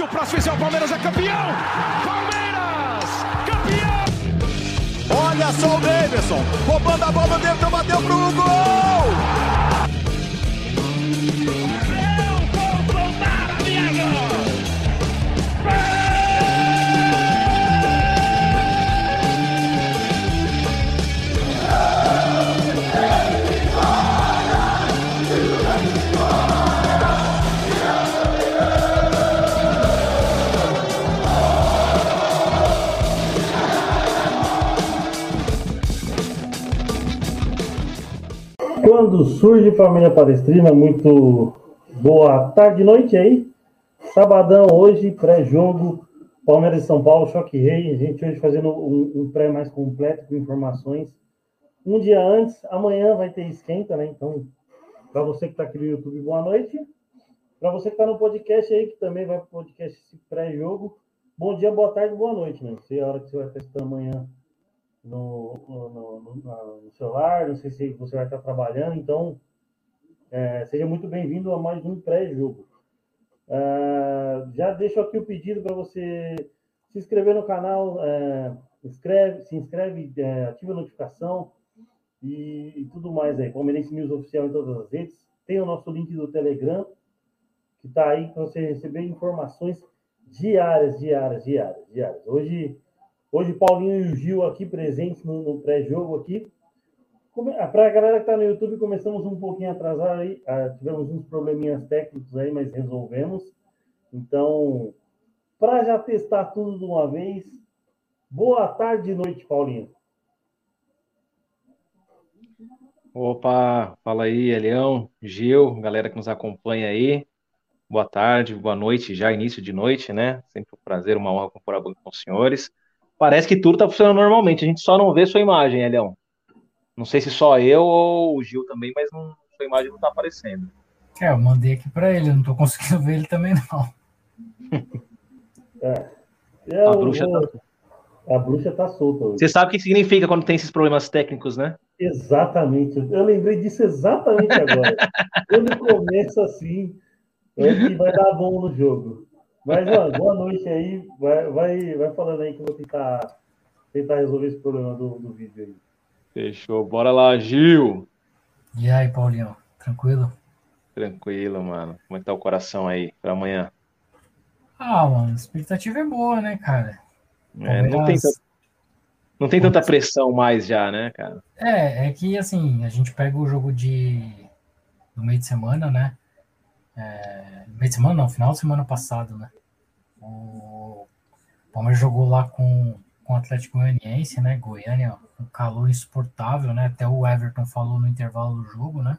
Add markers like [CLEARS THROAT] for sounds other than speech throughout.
Se o próximo fizer o Palmeiras é campeão! Palmeiras! Campeão! Olha só o Davidson, roubando a bola dentro, bateu pro gol! Quando surge família palestrina, muito boa tarde, noite aí. Sabadão hoje, pré-jogo, Palmeiras e São Paulo, Choque Rei. A gente hoje fazendo um, um, pré mais completo com informações. Um dia antes, amanhã vai ter esquenta, né? Então, para você que está aqui no YouTube, boa noite. Para você que está no podcast aí, que também vai para o podcast pré-jogo, bom dia, boa tarde, boa noite, né? Não sei a hora que você vai estar amanhã no, no, no, no, celular, não sei se você vai estar trabalhando, então é, seja muito bem-vindo a mais um pré-jogo. É, já deixo aqui o pedido para você se inscrever no canal, é, inscreve, se inscreve, é, ativa a notificação e, e, tudo mais aí. Palmeirense News Oficial em todas as redes. Tem o nosso link do Telegram, que está aí para você receber informações diárias, diárias, diárias, diárias. Hoje Hoje, Paulinho e o Gil aqui presentes no, no pré-jogo aqui. Ah, Para a galera que está no YouTube, começamos um pouquinho atrasado aí. Ah, tivemos uns probleminhas técnicos aí, mas resolvemos. Então, para já testar tudo de uma vez, boa tarde e noite, Paulinho. Opa, fala aí, Elião, Gil, galera que nos acompanha aí. Boa tarde, boa noite, já início de noite, né? Sempre um prazer, uma honra compor com os senhores parece que tudo tá funcionando normalmente. A gente só não vê sua imagem, Elião. Não sei se só eu ou o Gil também, mas não, sua imagem não tá aparecendo. É, eu mandei aqui para ele, não tô conseguindo ver ele também, não. [LAUGHS] é. Eu, a bruxa vou... tá... A bruxa tá solta. Hoje. Você sabe o que significa quando tem esses problemas técnicos, né? Exatamente. Eu lembrei disso exatamente agora. [LAUGHS] quando começa assim, é que vai dar bom no jogo. Mas, mano, boa noite aí. Vai, vai, vai falando aí que eu vou tentar, tentar resolver esse problema do, do vídeo aí. Fechou. Bora lá, Gil. E aí, Paulinho? Tranquilo? Tranquilo, mano. Como é que tá o coração aí para amanhã? Ah, mano, a expectativa é boa, né, cara? É, não, tem tanta, não tem tanta pressão mais já, né, cara? É, é que assim, a gente pega o jogo de do meio de semana, né? É, meio de semana, não, final de semana passado, né? O Palmeiras jogou lá com, com o Atlético Goianiense, né? Goiânia, um calor insuportável, né? Até o Everton falou no intervalo do jogo, né?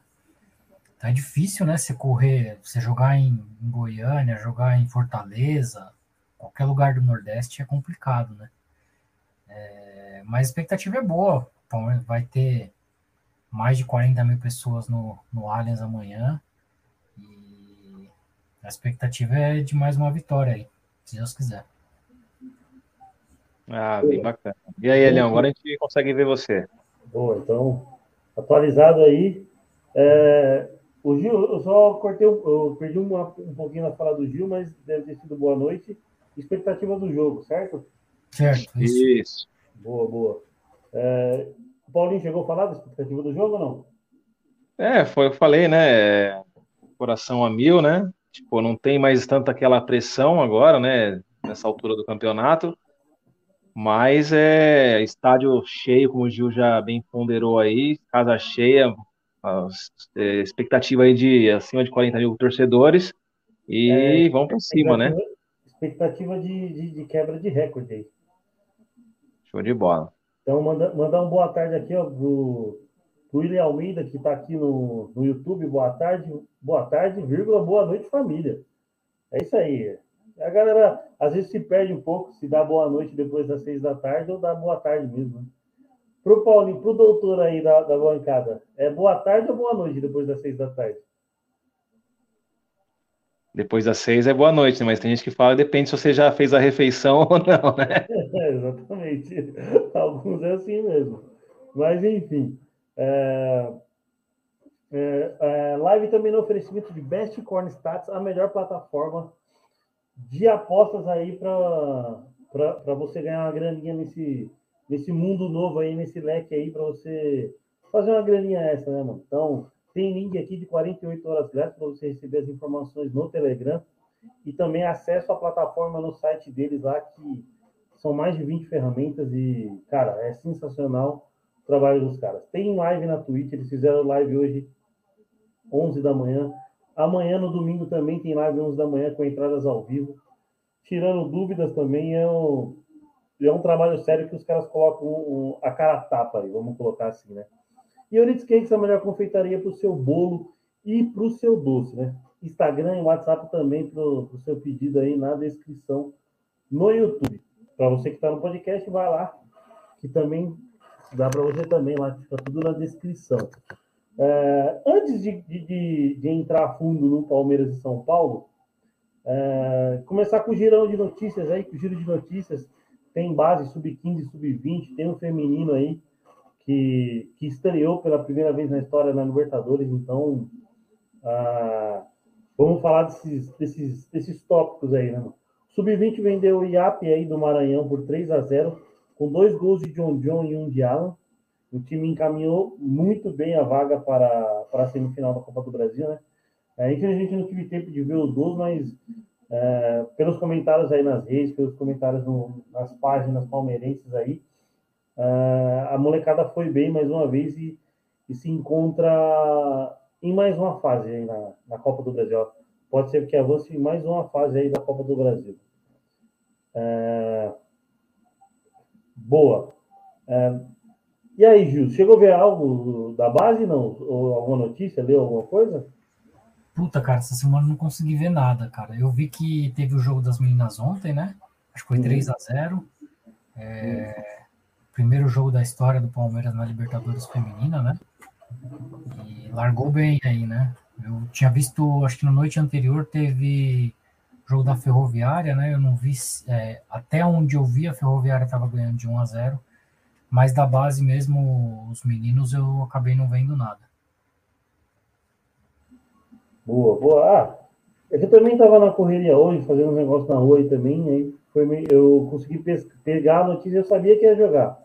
Tá difícil, né? Você correr, você jogar em, em Goiânia, jogar em Fortaleza, qualquer lugar do Nordeste é complicado, né? É, mas a expectativa é boa. O Palmeiras vai ter mais de 40 mil pessoas no, no Allianz amanhã. A expectativa é de mais uma vitória aí, se Deus quiser. Ah, bem bacana. E aí, Elião, agora a gente consegue ver você. Boa, então, atualizado aí. É, o Gil, eu só cortei, eu perdi uma, um pouquinho na fala do Gil, mas deve ter sido boa noite. Expectativa do jogo, certo? Certo, isso. isso. Boa, boa. É, o Paulinho chegou a falar da expectativa do jogo ou não? É, foi eu falei, né? Coração a mil, né? Tipo, não tem mais tanta aquela pressão agora, né? Nessa altura do campeonato. Mas é estádio cheio, como o Gil já bem ponderou aí, casa cheia, é, expectativa aí de acima de 40 mil torcedores. E é, vamos para cima, né? Expectativa de, de, de, quebra de recorde aí. Show de bola. Então, manda, mandar uma boa tarde aqui, ó, pro, o William Almeida, que está aqui no, no YouTube, boa tarde, boa tarde, vírgula, boa noite, família. É isso aí. A galera às vezes se perde um pouco se dá boa noite depois das seis da tarde ou dá boa tarde mesmo. Né? Pro Paulinho, pro doutor aí da, da bancada, é boa tarde ou boa noite depois das seis da tarde? Depois das seis é boa noite, né? mas tem gente que fala, depende se você já fez a refeição [LAUGHS] ou não, né? É, [LAUGHS] exatamente. Alguns é assim mesmo. Mas, enfim. É, é, é, live também no oferecimento de Best Corn Stats, a melhor plataforma de apostas aí para você ganhar uma graninha nesse, nesse mundo novo aí, nesse leque aí, para você fazer uma graninha essa, né, mano? Então, tem link aqui de 48 horas grátis para você receber as informações no Telegram e também acesso à plataforma no site deles lá, que são mais de 20 ferramentas e, cara, é sensacional trabalho dos caras. Tem live na Twitch, eles fizeram live hoje, 11 da manhã. Amanhã, no domingo, também tem live 11 da manhã com entradas ao vivo. Tirando dúvidas também, é um, é um trabalho sério que os caras colocam um, a cara tapa aí, vamos colocar assim, né? E Euridice Cakes é a melhor confeitaria para o seu bolo e para o seu doce, né? Instagram e WhatsApp também para o seu pedido aí na descrição no YouTube. Para você que está no podcast, vai lá, que também dá para você também lá, fica tudo na descrição. É, antes de, de, de, entrar fundo no Palmeiras e São Paulo, é, começar com o girão de notícias aí, que o giro de notícias tem base sub-15, sub-20, tem um feminino aí que, que estreou pela primeira vez na história na Libertadores, então ah, vamos falar desses, desses, desses tópicos aí, né? Sub-20 vendeu o IAP aí do Maranhão por 3 a 0 com dois gols de John John e um de Alan. O time encaminhou muito bem a vaga para, para a semifinal da Copa do Brasil, né? É, infelizmente não tive tempo de ver os gols, mas é, pelos comentários aí nas redes, pelos comentários no, nas páginas palmeirenses aí, é, a molecada foi bem mais uma vez e, e, se encontra em mais uma fase aí na, na Copa do Brasil. Pode ser que avance em mais uma fase aí da Copa do Brasil. É, boa. É, e aí, Gil, chegou a ver algo da base, não? Ou alguma notícia, leu alguma coisa? Puta, cara, essa semana não consegui ver nada, cara. Eu vi que teve o jogo das meninas ontem, né? Acho que foi uhum. 3 a 0 é... Primeiro jogo da história do Palmeiras na Libertadores Feminina, né? E largou bem aí, né? Eu tinha visto, acho que na noite anterior teve jogo da Ferroviária, né? Eu não vi, é, até onde eu vi, a Ferroviária estava ganhando de 1 a 0 mas da base mesmo, os meninos, eu acabei não vendo nada. Boa, boa. Ah, eu também estava na correria hoje, fazendo um negócio na rua também, aí foi meio, eu consegui pegar a notícia, eu sabia que ia jogar.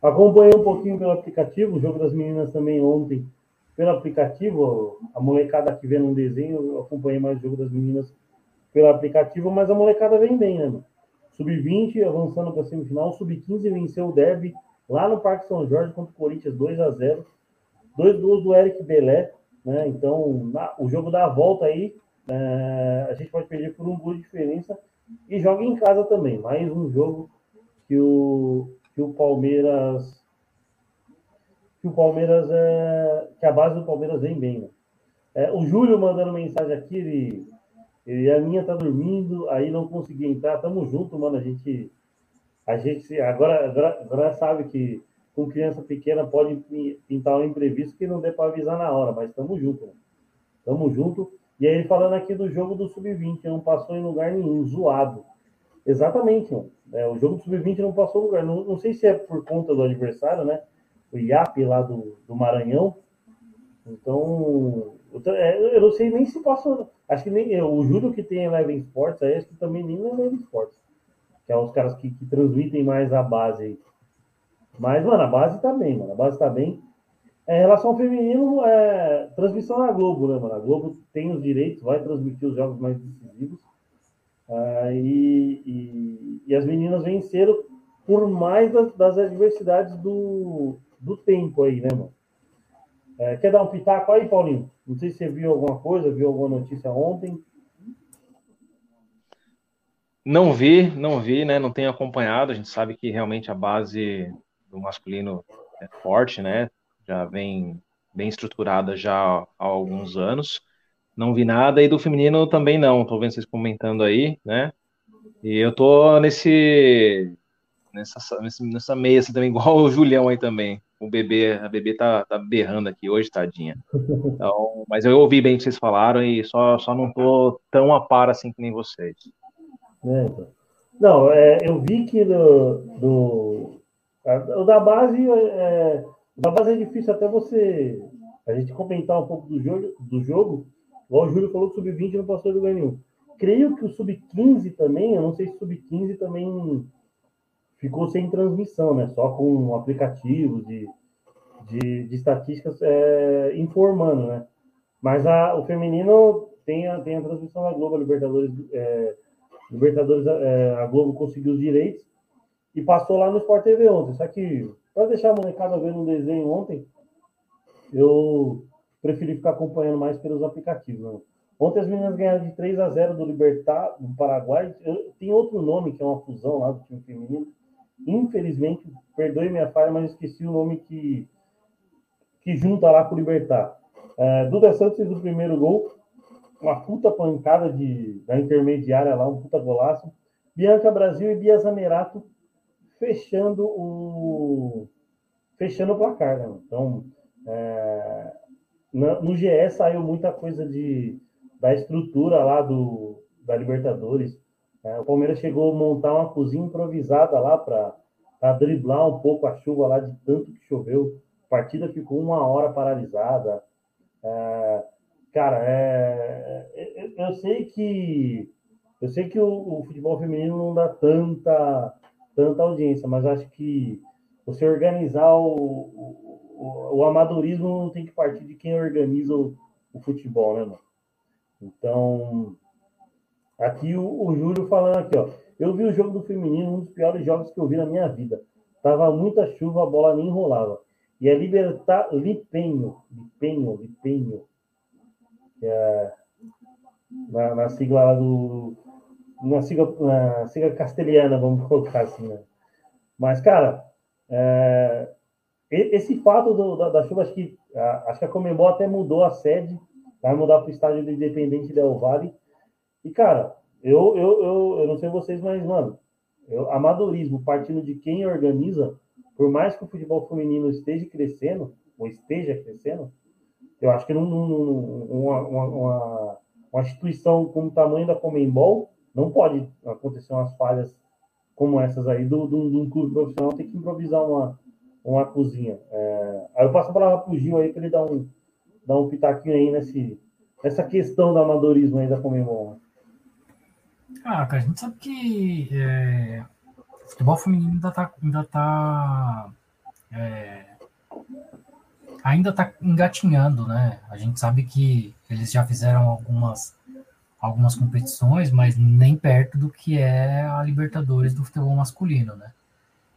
Acompanhei um pouquinho pelo aplicativo, o jogo das meninas também ontem pelo aplicativo, a molecada que vê num desenho, eu acompanhei mais o jogo das meninas pelo aplicativo, mas a molecada vem bem, né? Sub-20 avançando para a semifinal, Sub-15 venceu o Derby lá no Parque São Jorge contra o Corinthians 2 a 0 Dois gols do Eric Belé, né? Então, na, o jogo dá a volta aí, é, a gente pode perder por um gol de diferença e joga em casa também. Mais um jogo que o, que o Palmeiras que o Palmeiras é que a base do Palmeiras vem bem. Né? É, o Júlio mandando mensagem aqui, ele, ele a minha tá dormindo, aí não consegui entrar. Tamo junto, mano. A gente a gente agora, agora, sabe que com criança pequena pode pintar um imprevisto que não dê para avisar na hora, mas estamos junto. Né? Tamo junto. E aí, falando aqui do jogo do Sub-20, não passou em lugar nenhum, zoado. Exatamente, mano. É, o jogo do Sub-20 não passou em lugar. Não, não sei se é por conta do adversário, né? O IAP lá do, do Maranhão. Então, eu, é, eu não sei nem se passou. Acho que nem o Júlio que tem Eleven Sports, aí acho que também nem Eleven Sports que é os caras que, que transmitem mais a base aí. Mas, mano, a base tá bem, mano. A base tá bem. É, em relação ao feminino, é transmissão na Globo, né, mano? A Globo tem os direitos, vai transmitir os jogos mais decisivos. É, e, e, e, as meninas venceram por mais das, das adversidades do, do tempo aí, né, mano? É, quer dar um pitaco aí, Paulinho? Não sei se você viu alguma coisa, viu alguma notícia ontem. Não vi, não vi, né? Não tenho acompanhado. A gente sabe que realmente a base do masculino é forte, né? Já vem bem estruturada já há alguns anos. Não vi nada e do feminino também não. Tô vendo vocês comentando aí, né? E eu tô nesse nessa nessa meia assim também [LAUGHS] igual o Julião aí também. O bebê, a bebê tá, tá berrando aqui hoje, tadinha. Então, mas eu ouvi bem o que vocês falaram e só só não tô tão a par assim que nem vocês. Né? Não, é, eu vi que do, do o da base é, da base é difícil até você a gente comentar um pouco do jogo, do jogo. O Júlio falou que sub-20 não passou de lugar nenhum. creio que o Sub-15 também, eu não sei se o Sub-15 também ficou sem transmissão, né? Só com aplicativos de, de, de estatísticas é, informando, né? Mas a, o feminino tem a, tem a transmissão da Globo, a Libertadores, é, Libertadores é, a Globo conseguiu os direitos e passou lá no Sport TV ontem. Só que, para deixar a molecada ver no desenho ontem, eu preferi ficar acompanhando mais pelos aplicativos. Né? Ontem as meninas ganharam de 3 a 0 do Libertar, do Paraguai. Tem outro nome, que é uma fusão lá do time feminino. Infelizmente, perdoe minha falha, mas esqueci o nome que, que junta lá com o Libertar. É, Duda Santos fez o primeiro gol, uma puta pancada de, da intermediária lá, um puta golaço. Bianca Brasil e Bia Zanerato fechando o fechando o placar, né? Então, é, no GE saiu muita coisa de, da estrutura lá do, da Libertadores. É, o Palmeiras chegou a montar uma cozinha improvisada lá para driblar um pouco a chuva lá de tanto que choveu. A partida ficou uma hora paralisada. É, cara, é, é eu sei que eu sei que o, o, futebol feminino não dá tanta tanta audiência, mas acho que você organizar o, o, o amadorismo não tem que partir de quem organiza o, o futebol, né, mano? Então, aqui o, o Júlio falando aqui, ó. Eu vi o jogo do feminino, um dos piores jogos que eu vi na minha vida. Tava muita chuva, a bola nem rolava. E é Libertar Lipenho, Lipenho, Lipenho, é na, na sigla lá do. Na sigla, na sigla castelhana, vamos colocar assim, né? Mas, cara, é, esse fato do, da, da, chuva, acho que, a, acho que a Comembol até mudou a sede, vai mudar para o estádio do Independente Del Vale. E, cara, eu, eu, eu, eu não sei vocês, mas, mano, eu, amadorismo partindo de quem organiza, por mais que o futebol feminino esteja crescendo, ou esteja crescendo, eu acho que uma, uma, uma, uma instituição como o tamanho da Comembol não pode acontecer umas falhas como essas aí do, do, do clube profissional tem que improvisar uma, uma cozinha. É, aí eu passo a palavra para o Gil aí para ele dar um, dar um pitaquinho aí nesse, nessa questão do amadorismo aí da Comembol. Ah, cara, a gente sabe que é, o futebol feminino ainda está ainda tá, é, ainda tá engatinhando, né? A gente sabe que eles já fizeram algumas algumas competições, mas nem perto do que é a Libertadores do futebol masculino, né?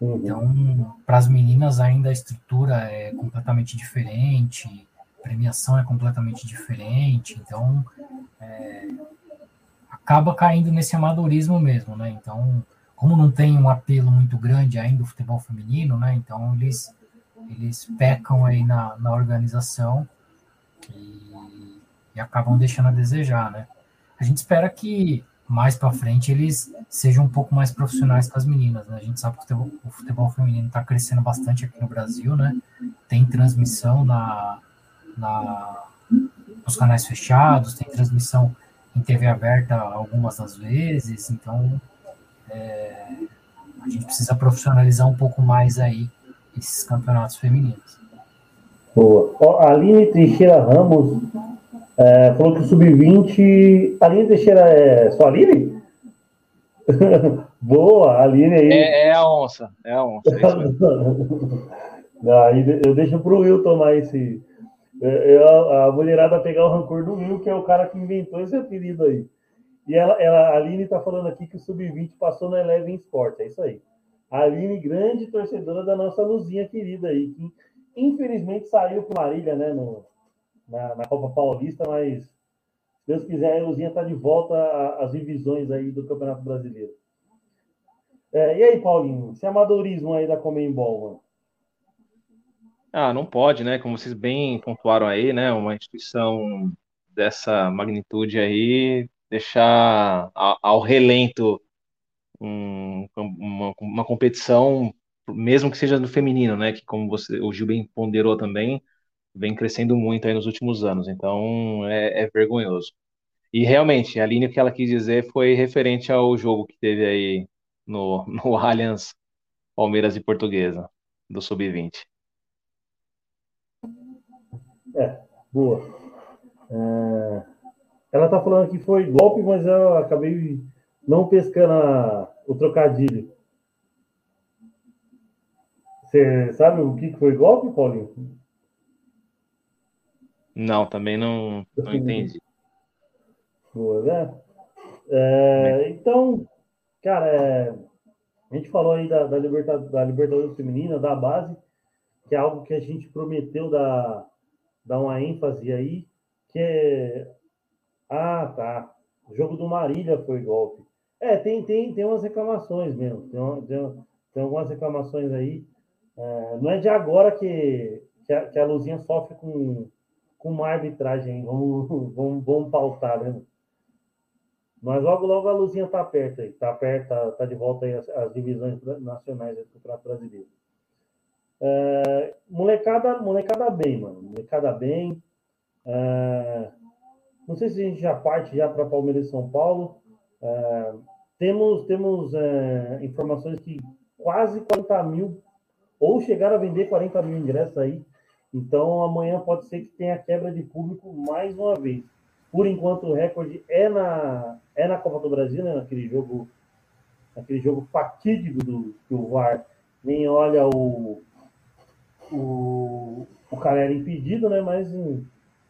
Uhum. Então, para as meninas ainda a estrutura é completamente diferente, premiação é completamente diferente, então é, acaba caindo nesse amadorismo mesmo, né? Então, como não tem um apelo muito grande ainda o futebol feminino, né? Então eles eles pecam aí na, na organização e, e acabam deixando a desejar, né? A gente espera que mais para frente eles sejam um pouco mais profissionais com as meninas. Né? A gente sabe que o futebol, o futebol feminino está crescendo bastante aqui no Brasil, né? Tem transmissão na, na, nos canais fechados, tem transmissão em TV aberta algumas das vezes, então é, a gente precisa profissionalizar um pouco mais aí esses campeonatos femininos. Boa. Ó, Aline Teixeira Ramos é, falou que o Sub-20. Aline Teixeira é só Aline? [LAUGHS] Boa, Aline aí. É, é, a onça, é a onça. É [LAUGHS] aí eu deixo pro Will tomar esse. É, eu, a mulherada pegar o rancor do Will, que é o cara que inventou esse apelido aí. E ela, ela, a Aline está falando aqui que o Sub-20 passou na Eleven Sport, é isso aí. A Aline, grande torcedora da nossa Luzinha querida aí, que infelizmente saiu com Marília, né, no, na, na Copa Paulista, mas se Deus quiser, a Luzinha está de volta às divisões aí do Campeonato Brasileiro. É, e aí, Paulinho, esse amadorismo aí da Comembol, mano? Ah, não pode, né? Como vocês bem pontuaram aí, né? Uma instituição dessa magnitude aí deixar ao relento um, uma, uma competição, mesmo que seja no feminino, né? Que como você, o Gil bem ponderou também, vem crescendo muito aí nos últimos anos. Então é, é vergonhoso. E realmente, a linha que ela quis dizer foi referente ao jogo que teve aí no, [LAUGHS] no Allianz Palmeiras e Portuguesa, do Sub-20. É, boa. É... ela tá falando que foi golpe, mas eu acabei não pescando a, o trocadilho. Você sabe o que foi golpe, Paulinho? Não, também não, não entendi. Boa, né? É, então, cara, é, a gente falou aí da, da, Libertadores, da Libertadores Feminina, da base, que é algo que a gente prometeu dar, dar uma ênfase aí, que é. Ah, tá. O jogo do Marília foi golpe. É, tem, tem, tem umas reclamações mesmo. Tem, uma, tem, tem algumas reclamações aí. É, não é de agora que, que, a, que a Luzinha sofre com, com uma arbitragem. Vamos, [LAUGHS] vamos, vamos pautar, né? Mas logo, logo a Luzinha tá perto aí. Tá perto, tá, tá de volta aí as, as divisões nacionais do Campeonato Brasileiro. É, molecada, molecada bem, mano. Molecada bem. É, não sei se a gente já parte já para Palmeiras e São Paulo. É, temos temos é, informações que quase 40 mil, ou chegaram a vender 40 mil ingressos aí. Então amanhã pode ser que tenha quebra de público mais uma vez. Por enquanto o recorde é na, é na Copa do Brasil, né? naquele jogo, naquele jogo fatídico do que o VAR nem olha o, o, o cara era impedido, né? Mas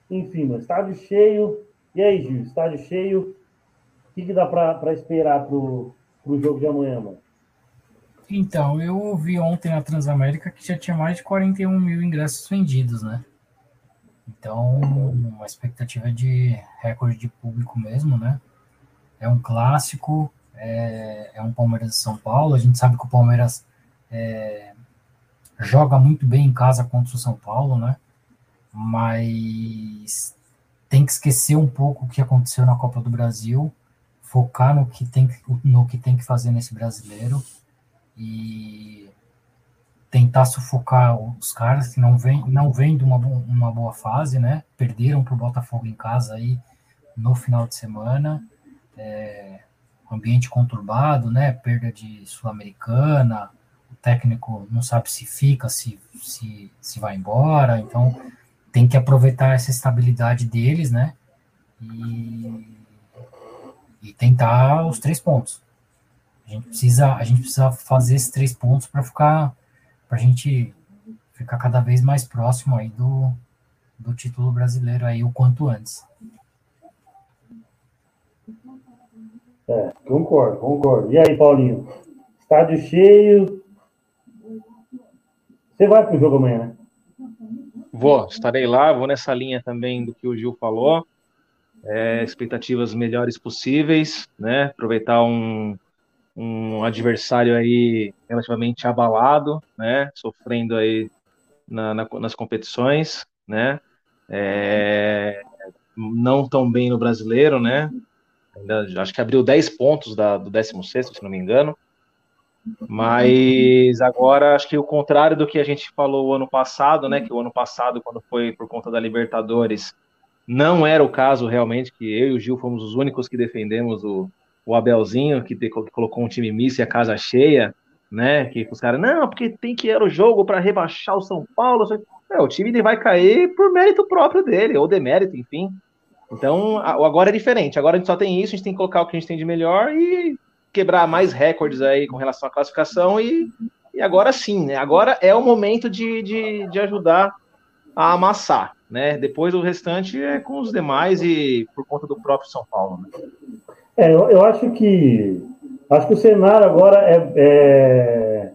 enfim, estádio cheio. E aí, Gil, estádio cheio, que, que dá para esperar para o jogo de amanhã, mano? Então, eu vi ontem na Transamérica que já tinha mais de 41 mil ingressos vendidos, né? Então, uma expectativa de recorde de público mesmo, né? É um clássico, é, é um Palmeiras de São Paulo. A gente sabe que o Palmeiras é, joga muito bem em casa contra o São Paulo, né? Mas tem que esquecer um pouco o que aconteceu na Copa do Brasil focar no que tem, no que, tem que fazer nesse brasileiro e tentar sufocar os caras que não vêm não vem de uma, uma boa fase, né? Perderam para o Botafogo em casa aí no final de semana. É, ambiente conturbado, né? Perda de Sul-Americana, técnico não sabe se fica, se, se, se vai embora, então tem que aproveitar essa estabilidade deles, né? E e tentar os três pontos. A gente precisa, a gente precisa fazer esses três pontos para ficar, para a gente ficar cada vez mais próximo aí do, do título brasileiro aí o quanto antes. É, concordo, concordo. E aí, Paulinho? Estádio cheio. Você vai para o jogo amanhã, né? Vou, estarei lá, vou nessa linha também do que o Gil falou é, expectativas melhores possíveis, né? Aproveitar um, um adversário aí relativamente abalado, né? Sofrendo aí na, na, nas competições, né? É, não tão bem no brasileiro, né? Ainda, acho que abriu 10 pontos da, do 16, se não me engano. Mas agora acho que o contrário do que a gente falou o ano passado, né? Que o ano passado, quando foi por conta da Libertadores, não era o caso realmente, que eu e o Gil fomos os únicos que defendemos o, o Abelzinho, que, que colocou um time misto e a casa cheia, né? Que os caras, não, porque tem que ir o jogo para rebaixar o São Paulo. É, o time ele vai cair por mérito próprio dele, ou demérito, enfim. Então, agora é diferente. Agora a gente só tem isso, a gente tem que colocar o que a gente tem de melhor e quebrar mais recordes aí com relação à classificação. E, e agora sim, né? Agora é o momento de, de, de ajudar a amassar né? Depois o restante é com os demais e por conta do próprio São Paulo. Né? É, eu, eu acho que acho que o cenário agora é, é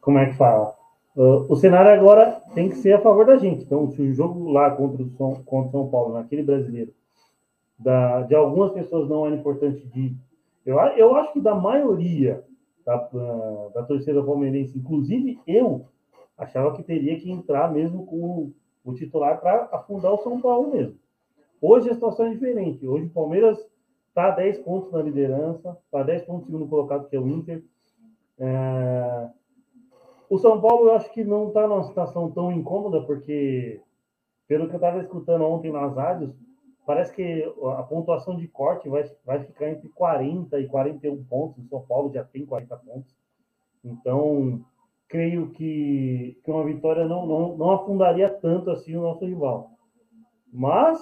como é que fala? Uh, o cenário agora tem que ser a favor da gente. Então, se o jogo lá contra o São, contra São Paulo, naquele brasileiro, da, de algumas pessoas não era importante de. Eu, eu acho que da maioria da, da torcida palmeirense, inclusive eu, achava que teria que entrar mesmo com o titular para afundar o São Paulo mesmo. Hoje a situação é diferente. Hoje o Palmeiras está a 10 pontos na liderança, está a 10 pontos segundo colocado, que é o Inter. É... O São Paulo eu acho que não está numa situação tão incômoda, porque, pelo que eu estava escutando ontem nas rádios, parece que a pontuação de corte vai, vai ficar entre 40 e 41 pontos. O São Paulo já tem 40 pontos. Então, creio que, que uma vitória não, não, não afundaria tanto assim o nosso rival. Mas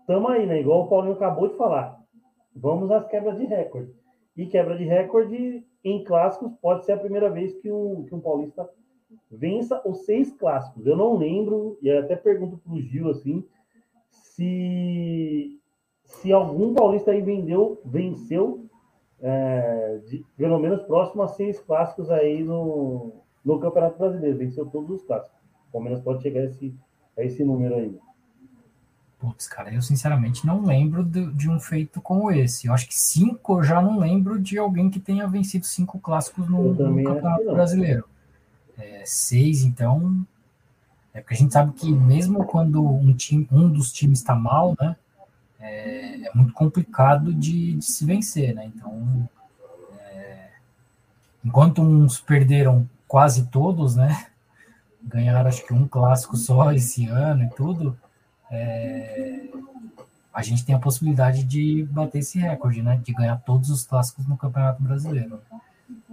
Estamos é, aí, né? Igual o Paulinho acabou de falar. Vamos às quebras de recorde. E quebra de recorde em clássicos pode ser a primeira vez que um, que um paulista vença os seis clássicos. Eu não lembro, e até pergunto para o Gil assim, se, se algum paulista aí vendeu, venceu é, de, pelo menos próximo a seis clássicos aí no, no Campeonato Brasileiro. Venceu todos os clássicos. O Palmeiras pode chegar a esse, a esse número aí. Putz, cara, eu sinceramente não lembro de, de, um feito como esse. Eu acho que cinco eu já não lembro de alguém que tenha vencido cinco clássicos no, no Campeonato Brasileiro. É, seis, então. É porque a gente sabe que mesmo quando um, time, um dos times está mal, né? É, é, muito complicado de, de, se vencer, né? Então, é, enquanto uns perderam quase todos, né? Ganharam acho que um clássico só esse ano e tudo é, a gente tem a possibilidade de bater esse recorde, né? De ganhar todos os clássicos no Campeonato Brasileiro.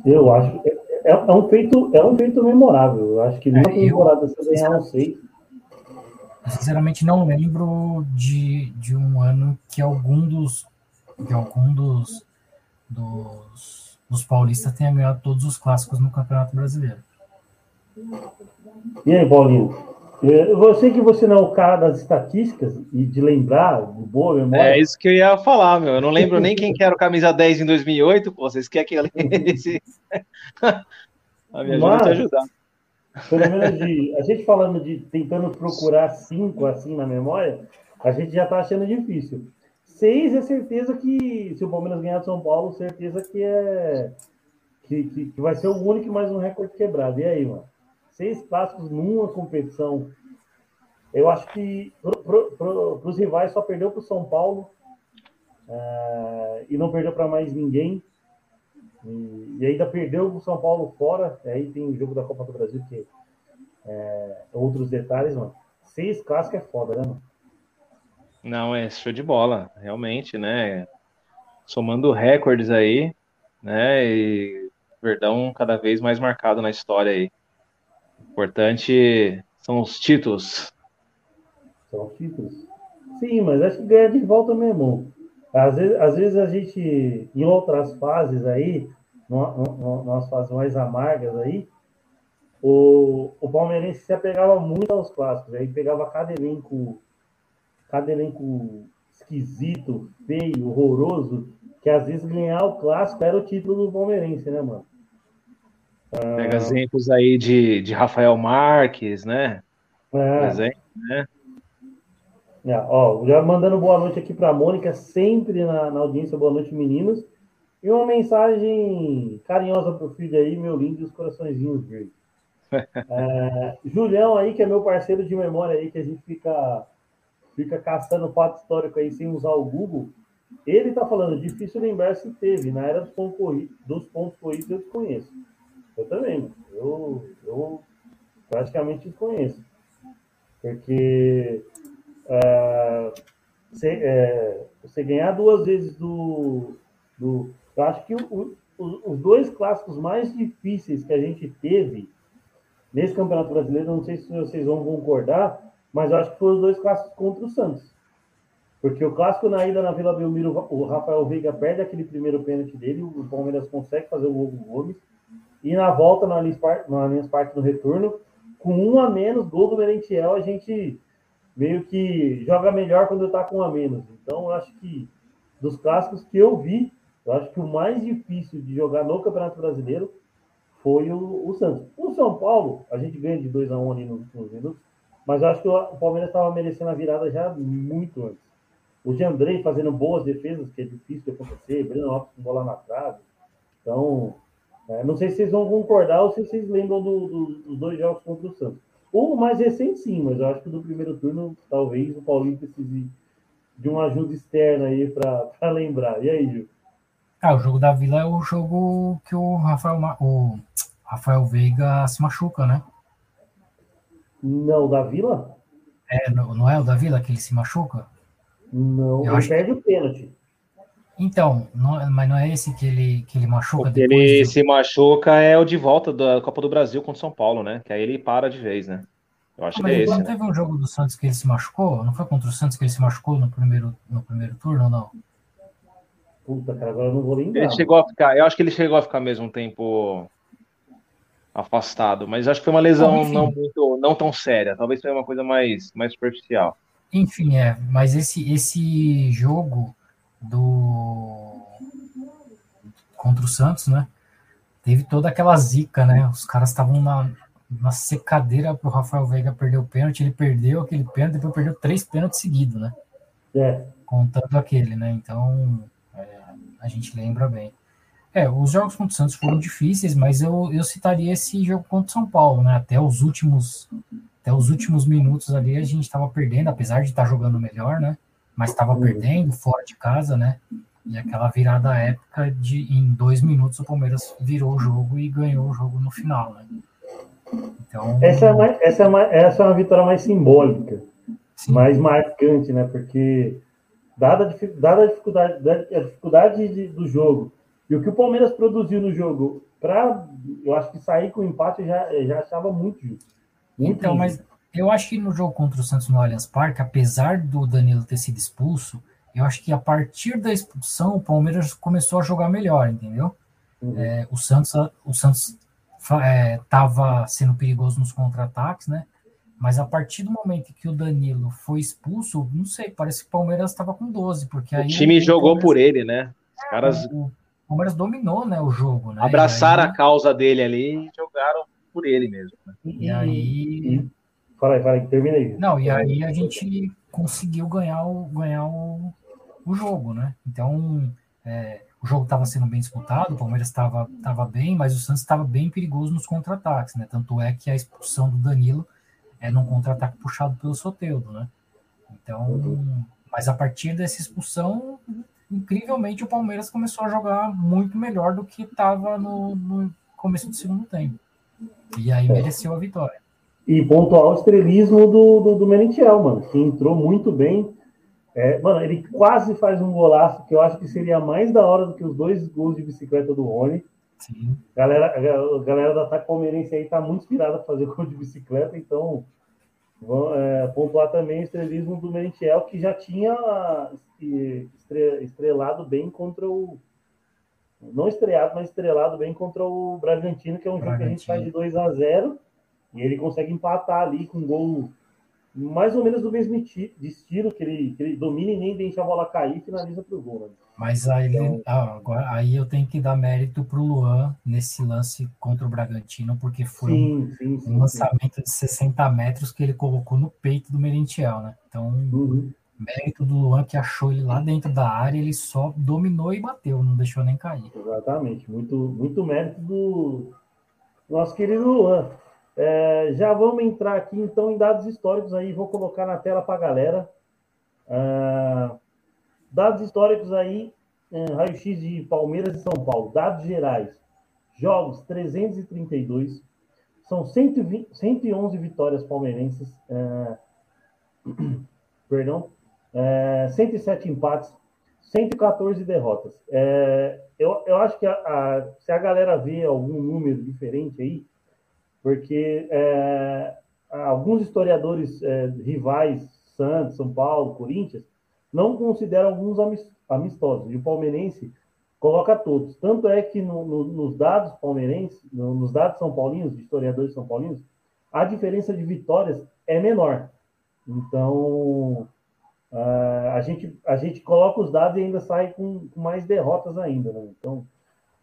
Eu acho é, é um feito, é um feito memorável. Eu acho que numa é, temporada você ganhar um seis. Eu sinceramente não lembro de, de um ano que algum dos que algum dos, dos, dos paulistas tenha ganhado todos os clássicos no Campeonato Brasileiro. E aí, Paulinho? Eu sei que você não é o cara das estatísticas e de lembrar, de boa memória. É isso que eu ia falar, meu. Eu não lembro nem quem que era o camisa 10 em 2008. Pô, vocês querem que eu lembre esse... [LAUGHS] A minha Mas, te ajudar. Pelo menos de, a gente falando de tentando procurar cinco assim na memória, a gente já tá achando difícil. Seis é certeza que, se o Palmeiras ganhar de São Paulo, certeza que é que, que, que vai ser o único mais um recorde quebrado. E aí, mano? Seis clássicos numa competição. Eu acho que para os rivais só perdeu para o São Paulo uh, e não perdeu para mais ninguém. E, e, ainda perdeu o São Paulo fora. Aí tem o jogo da Copa do Brasil, que é, outros detalhes, mano. Seis clássicos é foda, né, mano? Não, é show de bola, realmente, né? Somando recordes aí, né? E Verdão cada vez mais marcado na história aí importante são os títulos. São os títulos. Sim, mas acho que ganha de volta mesmo. Às vezes, às vezes a gente, em outras fases aí, nas fases mais amargas aí, o, o palmeirense se apegava muito aos clássicos. Aí pegava cada elenco, cada elenco esquisito, feio, horroroso, que às vezes ganhar o clássico era o título do palmeirense, né, mano? Pega ah. exemplos aí de, de Rafael Marques, né? É. Exemplo, né? É, ó, já mandando boa noite aqui para a Mônica, sempre na, na, audiência, boa noite, meninos. E uma mensagem carinhosa para o filho aí, meu lindo, os coraçõezinhos verdes. [LAUGHS] é, Julião aí, que é meu parceiro de memória aí, que a gente fica, fica caçando fato histórico aí sem usar o Google. Ele tá falando, difícil lembrar se teve, na era dos pontos corridos, dos pontos corridos eu desconheço. Eu também, eu, eu praticamente desconheço. Porque uh, você, é, você, ganhar duas vezes do. do eu acho que o, o, os dois clássicos mais difíceis que a gente teve nesse Campeonato Brasileiro, não sei se vocês vão concordar, mas eu acho que foram os dois clássicos contra o Santos. Porque o clássico na ida na Vila Belmiro, o Rafael Veiga perde aquele primeiro pênalti dele, o Palmeiras consegue fazer o do Gomes. E na volta no Allianz Parque, no, no retorno, com um a menos, gol do Merentiel, a gente meio que joga melhor quando está com um a menos. Então, eu acho que dos clássicos que eu vi, eu acho que o mais difícil de jogar no Campeonato Brasileiro foi o, o Santos. O São Paulo, a gente ganha de 2 a 1 um ali nos últimos minutos, mas eu acho que o, Palmeiras estava merecendo a virada já muito antes. O Andrei fazendo boas defesas, que é difícil de acontecer, Breno Lopes com bola na trave. Então, é, não sei se vocês vão concordar ou se vocês lembram do, do, dos dois jogos contra o Santos. O mais recente, sim, mas eu acho que do primeiro turno, talvez o Paulinho precise de uma ajuda externa aí para [LAUGHS] lembrar. E aí, Gil? Ah, o jogo da Vila é o jogo que o Rafael, o Rafael Veiga se machuca, né? Não, da Vila? É, não, não é o da Vila que ele se machuca? Não, eu ele perde que... o pênalti. Então, não, mas não é esse que ele, que ele machuca depois? Ele se machuca é o de volta da Copa do Brasil contra o São Paulo, né? Que aí ele para de vez, né? Eu acho Mas que é esse. não né? teve um jogo do Santos que ele se machucou? Não foi contra o Santos que ele se machucou no primeiro, no primeiro turno ou não? Puta, cara, agora eu não vou lembrar. Ele chegou a ficar, eu acho que ele chegou a ficar mesmo um tempo afastado, mas acho que foi uma lesão Bom, não muito, não tão séria. Talvez foi uma coisa mais, mais superficial. Enfim, é, mas esse, esse jogo do contra o Santos, né? Teve toda aquela zica, né? Os caras estavam na, na secadeira pro Rafael Veiga perder o pênalti, ele perdeu aquele pênalti, depois perdeu três pênaltis seguidos, né? É, Contando aquele, né? Então, é, a gente lembra bem. É, os jogos contra o Santos foram difíceis, mas eu, eu citaria esse jogo contra o São Paulo, né? Até os últimos até os últimos minutos ali a gente estava perdendo, apesar de estar jogando melhor, né? Mas estava Uhum. perdendo fora de casa, né? E aquela virada épica de em dois minutos o Palmeiras virou o jogo e ganhou o jogo no final, né? Então, essa, é mais, essa, é mais, essa é uma vitória mais simbólica, sim, mais marcante, né? Porque, dada a, dada a dificuldade, da- a dificuldade de- do jogo e o que o Palmeiras produziu no jogo, pra, eu acho que sair com empate já, já achava muito justo. Muito Então, mas. Eu acho que no jogo contra o Santos no Allianz Parque, apesar do Danilo ter sido expulso, eu acho que a partir da expulsão o Palmeiras começou a jogar melhor, entendeu? Uhum. É, o Santos, o Santos estava sendo perigoso nos contra-ataques, né? Mas a partir do momento que o Danilo foi expulso, não sei, parece que o Palmeiras estava com 12, porque aí o time jogou por ele, né? Os caras o, o Palmeiras dominou, né, o jogo, né? abraçaram aí- a causa dele ali e jogaram por ele mesmo. né? E aí, E- fala aí, fala aí, termina aí. Não, e aí a gente conseguiu ganhar o, ganhar o, o jogo, né? Então, é, o jogo estava sendo bem disputado, o Palmeiras estava tava bem, mas o Santos estava bem perigoso nos contra-ataques, né? Tanto é que a expulsão do Danilo é num contra-ataque puxado pelo Soteudo, né? Então, mas a partir dessa expulsão, incrivelmente o Palmeiras começou a jogar muito melhor do que estava no, no começo do segundo tempo. E aí mereceu a vitória. E pontuar o estrelismo do, do, do Merentiel, mano, que entrou muito bem. É, mano, ele quase faz um golaço que eu acho que seria mais da hora do que os dois gols de bicicleta do Rony. Sim. Galera, a galera do ataque palmeirense aí tá muito inspirada a fazer gol de bicicleta, então vão, é, pontuar também o estrelismo do Merentiel, que já tinha estre- estrelado bem contra o. Não estreado, mas estrelado bem contra o Bragantino, que é um jogo que a gente faz de 2 a 0 e ele consegue empatar ali com um gol mais ou menos do mesmo de estilo, que ele, que ele domina e nem deixa a bola cair e finaliza pro gol. Né? Mas aí, ah, agora, aí eu tenho que dar mérito pro Luan nesse lance contra o Bragantino, porque foi um, Sim, sim, sim. um lançamento de 60 metros que ele colocou no peito do Merentiel, né? Então, Uhum. mérito do Luan que achou ele lá dentro da área, ele só dominou e bateu, não deixou nem cair. Exatamente, muito, muito mérito do nosso querido Luan. É, já vamos entrar aqui então em dados históricos aí, vou colocar na tela para a galera. Ah, dados históricos aí, é, raio-x de Palmeiras e São Paulo, dados gerais. Jogos 332, são 120, 111 vitórias palmeirenses, é, [CLEARS THROAT] perdão, é, 107 empates, 114 derrotas. É, eu, eu acho que a, a- se a galera vê algum número diferente aí, porque é, alguns historiadores é, rivais, Santos, São Paulo, Corinthians, não consideram alguns amis- amistosos. E o palmeirense coloca todos. Tanto é que no- no- nos dados palmeirenses, no- nos dados são paulinos, de historiadores são paulinos, a diferença de vitórias é menor. Então, ah, a, gente, a gente coloca os dados e ainda sai com, com mais derrotas ainda. Né? Então,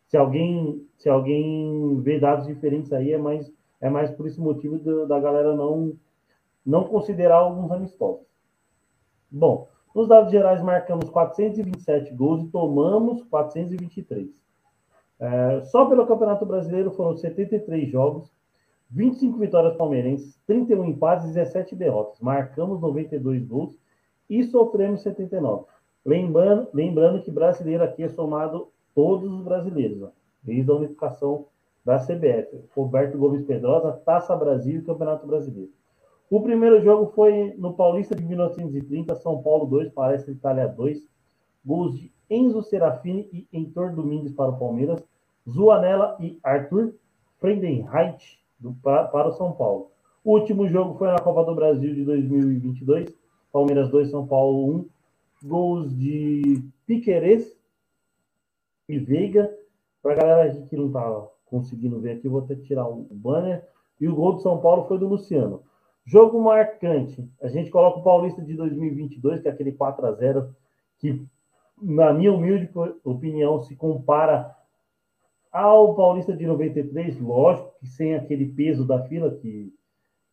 se alguém, se alguém vê dados diferentes aí, é mais, é mais por esse motivo do- da galera não, não considerar alguns amistosos. Bom, nos dados gerais marcamos 427 gols e tomamos 423. É, só pelo Campeonato Brasileiro foram 73 jogos, 25 vitórias palmeirenses, 31 empates e 17 derrotas. Marcamos 92 gols e sofremos 79. Lembrando, lembrando que brasileiro aqui é somado todos os brasileiros, ó, desde a unificação da CBF. Roberto Gomes Pedrosa, Taça Brasil e Campeonato Brasileiro. O primeiro jogo foi no Paulista de 1930, São Paulo 2, Palestra Itália 2. Gols de Enzo Serafini e Heitor Domingues para o Palmeiras. Zuanella e Arthur Friedenreich do, para, para o São Paulo. O último jogo foi na Copa do Brasil de 2022. Palmeiras 2, São Paulo 1. Gols de Piquerez e Veiga. Para a galera que não tá conseguindo ver aqui, vou até tirar o banner. E o gol do São Paulo foi do Luciano. Jogo marcante. A gente coloca o Paulista de 2022, que é aquele 4 a 0 que, na minha humilde opinião, se compara ao Paulista de 93, lógico que sem aquele peso da fila que,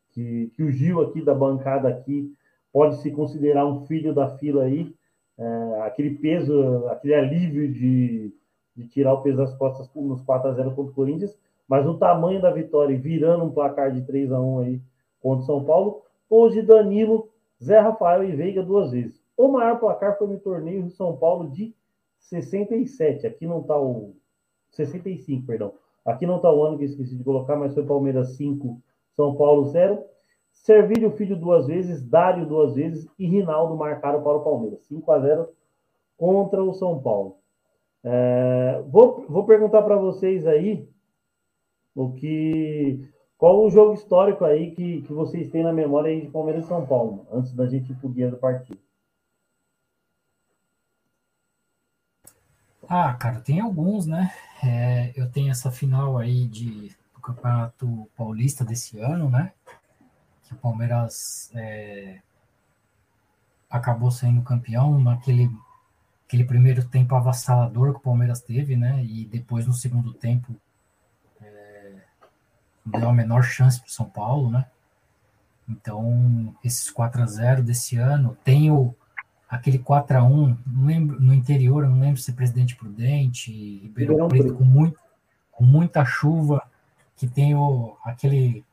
que, que o Gil aqui da bancada aqui pode se considerar um filho da fila aí, é, aquele peso, aquele alívio de, de tirar o peso das costas nos 4 a 0 contra o Corinthians, mas o tamanho da vitória virando um placar de 3 a 1 aí contra o São Paulo, hoje Danilo, Zé Rafael e Veiga duas vezes. O maior placar foi no torneio do São Paulo de 67. Aqui não está o 65, perdão. Aqui não está o ano que esqueci de colocar, mas foi Palmeiras 5, São Paulo 0. Servílio Filho duas vezes, Dário duas vezes e Rinaldo marcaram para o Palmeiras. 5 a 0 contra o São Paulo. É, vou, vou perguntar para vocês aí o que. Qual o jogo histórico aí que, que vocês têm na memória aí de Palmeiras e São Paulo, antes da gente ir pro guia do partido? Ah, cara, tem alguns, né? É, eu tenho essa final aí de, do Campeonato Paulista desse ano, né? Que o Palmeiras é, acabou sendo campeão naquele aquele primeiro tempo avassalador que o Palmeiras teve, né? E depois no segundo tempo é, deu a menor chance para o São Paulo, né? Então, esses 4 a 0 desse ano, tem o, aquele 4 a 1 não lembro, no interior, não lembro se é Presidente Prudente, Ribeirão Preto, com, muito, com muita chuva, que tem o, aquele,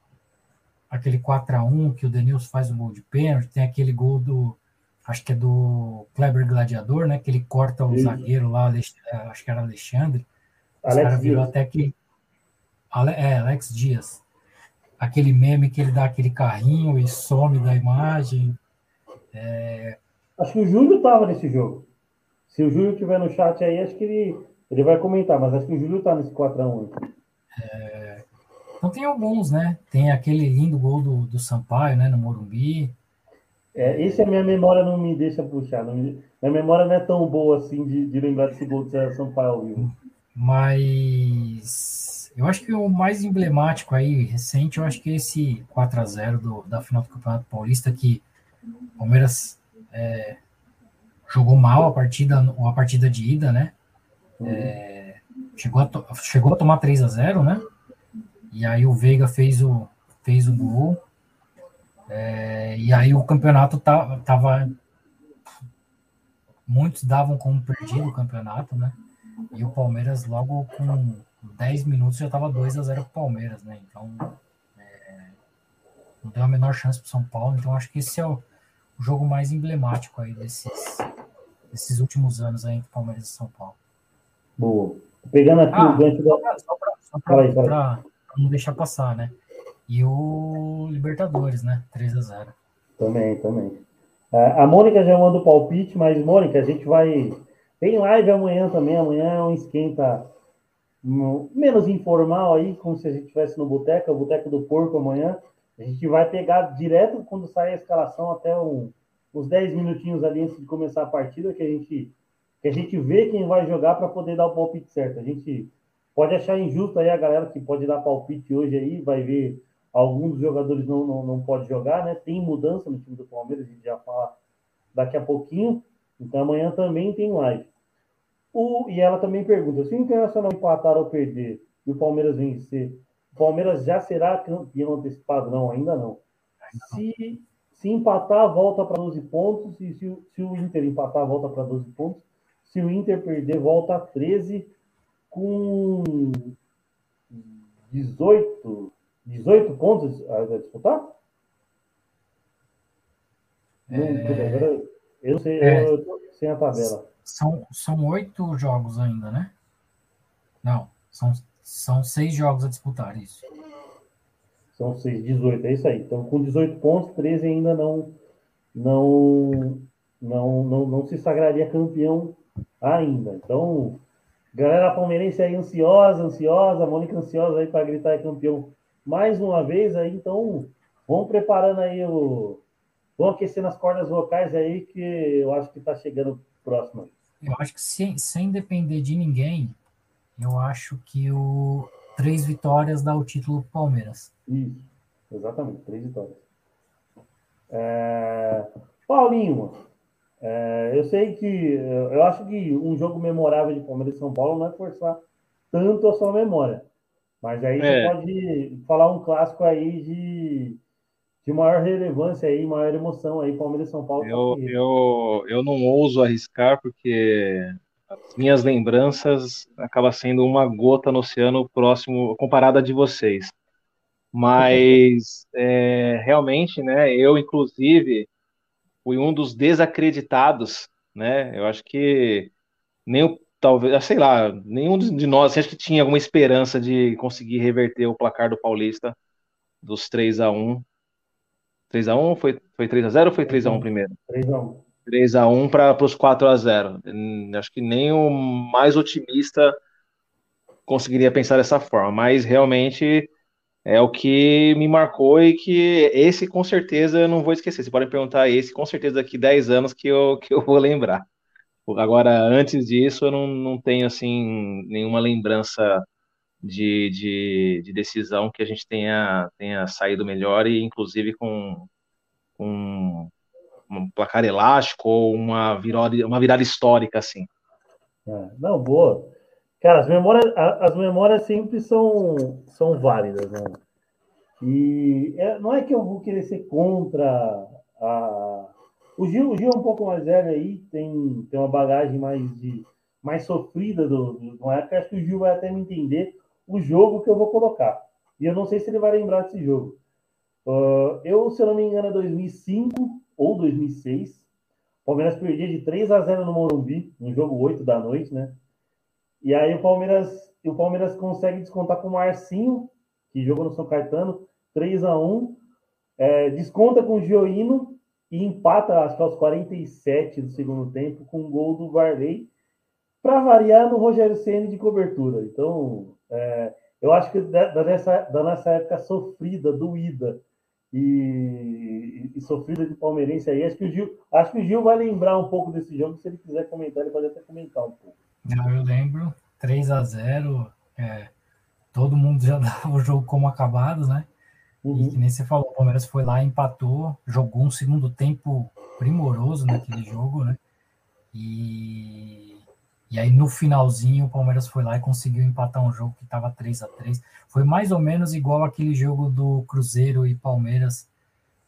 aquele 4 a 1 que o Denilson faz o gol de pênalti, tem aquele gol do, acho que é do Kleber Gladiador, né, que ele corta o zagueiro lá, acho que era Alexandre, Alex os caras virou até que é, Alex Dias. Aquele meme que ele dá aquele carrinho e some da imagem. É... Acho que o Júlio estava nesse jogo. Se o Júlio estiver no chat aí, acho que ele, ele vai comentar, mas acho que o Júlio está nesse 4x1. É... Então tem alguns, né? Tem aquele lindo gol do, do Sampaio, né, no Morumbi. É, esse a minha memória não me deixa puxar. Me... Minha memória não é tão boa assim de, de lembrar desse gol do Sampaio vivo. Mas eu acho que o mais emblemático aí, recente, eu acho que é esse 4 a 0 da final do Campeonato Paulista, que o Palmeiras é, jogou mal a partida, a partida de ida, né? É, chegou, a chegou a tomar 3 a 0 né? E aí o Veiga fez o, fez o gol. É, e aí o campeonato tava, tava. Muitos davam como perdido o campeonato, né? E o Palmeiras logo com 10 minutos já estava 2 a 0 para o Palmeiras, né? Então, é, não deu a menor chance para o São Paulo. Então, acho que esse é o, o, jogo mais emblemático aí desses, desses últimos anos aí entre Palmeiras e São Paulo. Boa. Pegando aqui ah, o gancho da. Só para não deixar passar, né? E o Libertadores, né? 3 a 0 Também, também. A Mônica já mandou palpite, mas, Mônica, a gente vai. Tem live amanhã também. Amanhã é um esquenta menos informal aí, como se a gente estivesse no boteco, o boteco do porco amanhã. A gente vai pegar direto quando sair a escalação até um, uns 10 minutinhos ali antes de começar a partida, que a gente, que a gente vê quem vai jogar para poder dar o palpite certo. A gente pode achar injusto aí a galera que pode dar palpite hoje aí, vai ver alguns dos jogadores não, não, não pode jogar, né? Tem mudança no time do Palmeiras, a gente já fala daqui a pouquinho. Então amanhã também tem live. O, e ela também pergunta: se o Internacional empatar ou perder e o Palmeiras vencer, o Palmeiras já será campeão antecipado? Não, ainda não. Se, se empatar, volta para 12 pontos. E se, se o Inter empatar, volta para 12 pontos. Se o Inter perder, volta a 13 com 18, 18 pontos a disputar? É... eu não sei, é... eu tô sem a tabela. São, são oito jogos ainda, né? Não, são, são seis jogos a disputar, isso. São seis, 18, é isso aí. Então, com 18 pontos, 13 ainda não, não, não, não, não se sagraria campeão ainda. Então, galera palmeirense aí ansiosa, ansiosa, Mônica ansiosa aí para gritar é campeão mais uma vez aí, então vamos preparando aí o. Vamos aquecendo as cordas vocais aí, que eu acho que tá chegando próximo. Eu acho que sem, sem depender de ninguém, eu acho que o três vitórias dá o título pro Palmeiras. Isso, exatamente, três vitórias. É... Paulinho, é, eu sei que eu acho que um jogo memorável de Palmeiras e São Paulo não é forçar tanto a sua memória. Mas aí é. você pode falar um clássico aí de, de maior relevância aí, maior emoção aí, Palmeiras São Paulo. Eu, eu, eu não ouso arriscar porque as minhas lembranças acaba sendo uma gota no oceano próximo comparada de vocês. Mas [LAUGHS] é, realmente, né? Eu inclusive fui um dos desacreditados, né? Eu acho que nem o talvez, ah, sei lá, nenhum de nós assim, acho que tinha alguma esperança de conseguir reverter o placar do Paulista dos 3 a 1 3 a 1 foi, foi 3 a 0 ou foi 3 a 1 primeiro? 3 a 1 3 a 1 para os 4 a 0 Acho que nem o mais otimista conseguiria pensar dessa forma, mas realmente é o que me marcou e que esse com certeza eu não vou esquecer. Você pode perguntar esse, com certeza daqui 10 anos que eu, que eu vou lembrar. Agora, antes disso, eu não, não tenho assim nenhuma lembrança de, de, de, decisão que a gente tenha, tenha saído melhor e inclusive com, com um placar elástico ou uma virada, uma virada histórica assim. É, não, boa. Cara, as memórias, as memórias sempre são, são válidas, né? E é, não é que eu vou querer ser contra a, o Gil, o Gil é um pouco mais velho aí, tem, tem uma bagagem mais, de, mais sofrida do, do época. Acho que o Gil vai até me entender o jogo que eu vou colocar. E eu não sei se ele vai lembrar desse jogo. Uh, eu, se eu não me engano, é 2005 ou 2006. O Palmeiras perdia de 3 a 0 no Morumbi, no jogo 8 da noite, né? E aí o Palmeiras, o Palmeiras consegue descontar com o Marcinho, que jogou no São Caetano, 3 a 1 é, desconta com o Gioino e empata, acho que aos 47 do segundo tempo, com um gol do Varley, para variar no Rogério Ceni de cobertura. Então, é, eu acho que da, nessa, da nossa época sofrida, doída e, e, sofrida de palmeirense aí, acho que, o Gil, acho que o Gil vai lembrar um pouco desse jogo. Se ele quiser comentar, ele pode até comentar um pouco. Eu lembro, 3 a 0 é, todo mundo já [LAUGHS] dava o jogo como acabado, né? Uhum. E que nem você falou, o Palmeiras foi lá, empatou, jogou um segundo tempo primoroso naquele jogo, né? E, e aí no finalzinho o Palmeiras foi lá e conseguiu empatar um jogo que estava 3 a 3 Foi mais ou menos igual aquele jogo do Cruzeiro e Palmeiras,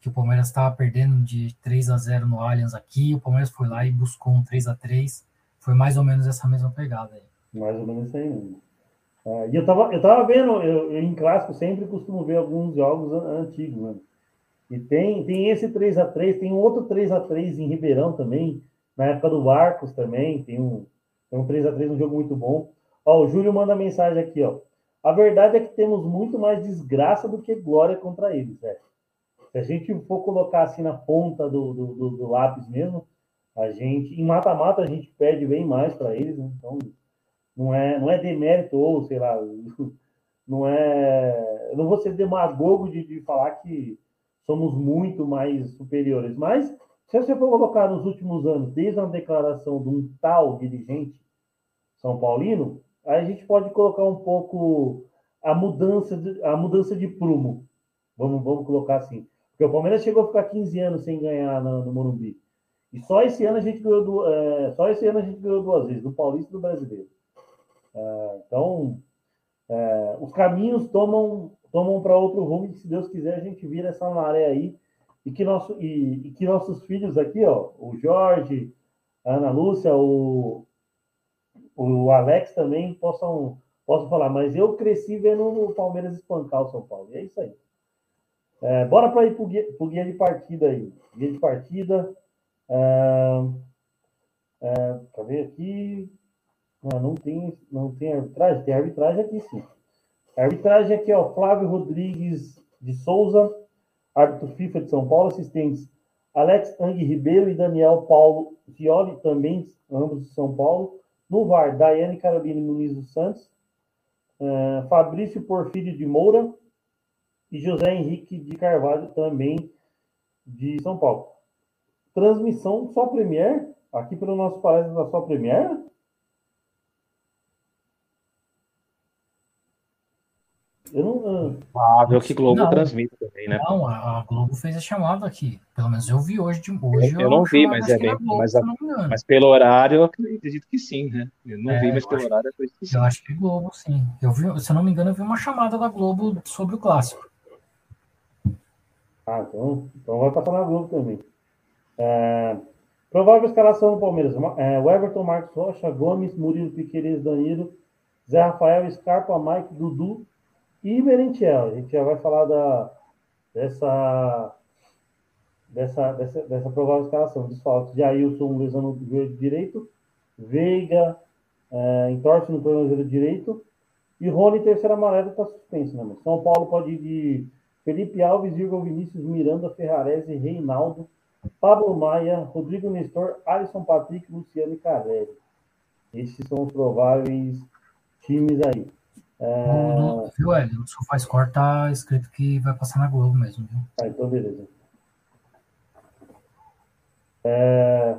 que o Palmeiras estava perdendo de 3 a 0 no Allianz aqui, o Palmeiras foi lá e buscou um 3 a 3 Foi mais ou menos essa mesma pegada aí. Mais ou menos isso aí É, e eu tava, eu tava vendo, eu, eu, em clássico sempre costumo ver alguns jogos antigos, né? E tem, tem esse 3 a 3 tem outro 3 a 3 em Ribeirão também, na época do Barcos também, tem um, tem um 3 a 3 um jogo muito bom. Ó, o Júlio manda mensagem aqui, ó. A verdade é que temos muito mais desgraça do que glória contra eles, é. Se a gente for colocar assim na ponta do, do, do, do lápis mesmo, a gente, em mata-mata, a gente perde bem mais para eles, né? Então, não é, não é demérito ou, sei lá, [LAUGHS] não é. Eu não vou ser demagogo de, de falar que somos muito mais superiores, mas se você for colocar nos últimos anos, desde uma declaração de um tal dirigente São Paulino, aí a gente pode colocar um pouco a mudança de, a mudança de prumo. Vamos, vamos colocar assim. Porque o Palmeiras chegou a ficar 15 anos sem ganhar no, no Morumbi. E só esse ano a gente ganhou, é, só esse ano a gente ganhou duas vezes, do Paulista e do Brasileiro. É, então, é, os caminhos tomam, tomam para outro rumo e, se Deus quiser, a gente vira essa maré aí e que, nosso, e, e que nossos filhos aqui, ó, o Jorge, a Ana Lúcia, o, o Alex também possam, possam falar. Mas eu cresci vendo o Palmeiras espancar o São Paulo. E é isso aí. É, bora para ir para o guia, de partida aí. Guia de partida. É, é, cadê aqui? Não, tem, não tem arbitragem? Tem arbitragem aqui sim. Arbitragem aqui, ó, Flávio Rodrigues de Souza, árbitro FIFA de São Paulo, assistentes Alex Ang Ribeiro e Daniel Paulo Fioli, também ambos de São Paulo. No VAR, Daiane Carolina Muniz dos Santos, uh, Fabrício Porfírio de Moura, e José Henrique de Carvalho, também de São Paulo. Transmissão só Premier, aqui pelo nosso palestra da só Premier. Eu não. Provável que Globo não, transmite também, né? Não, a, Globo fez a chamada aqui. Pelo menos eu vi hoje de hoje. Eu, eu não vi, mas é bem. Globo, mas, a, mas, pelo horário, eu acredito que sim, né? Eu não é, vi, mas pelo horário, eu acredito que sim. Eu acho que Globo, sim. Eu vi, se eu não me engano, eu vi uma chamada da Globo sobre o clássico. Ah, então, então vai passar na Globo também. É, provável escalação do Palmeiras. É, o Everton, Marcos Rocha, Gomes, Murilo Piqueires, Danilo, Zé Rafael, Scarpa, Mike, Dudu e Merentiel. A gente já vai falar da, dessa, dessa, dessa, dessa provável escalação. Desfalques de Ailson, lesão no joelho direito, Veiga, é, entorce no tornozelo direito, e Rony, terceiro amarelo, está suspenso. Né, São Paulo pode ir de Felipe Alves, Igor Vinícius, Miranda, Ferrarese, Reinaldo, Pablo Maia, Rodrigo Nestor, Alisson Patrick, Luciano e Carelli. Esses são os prováveis times aí. É... No, viu, Hélio? SofaScore tá escrito que vai passar na Globo mesmo, viu? Ah, então beleza. É...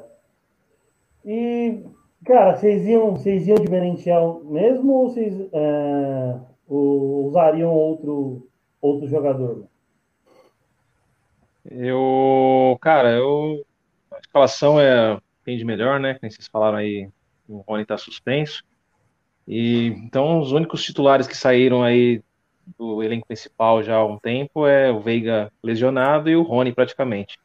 E, cara, vocês iam, vocês iam de Merentiel mesmo ou vocês é, usariam outro, outro jogador? Eu, cara, eu. A escalação é de melhor, né? Como vocês falaram aí, o Rony tá suspenso. E então os únicos titulares que saíram aí do elenco principal já há um tempo é o Veiga lesionado e o Rony praticamente.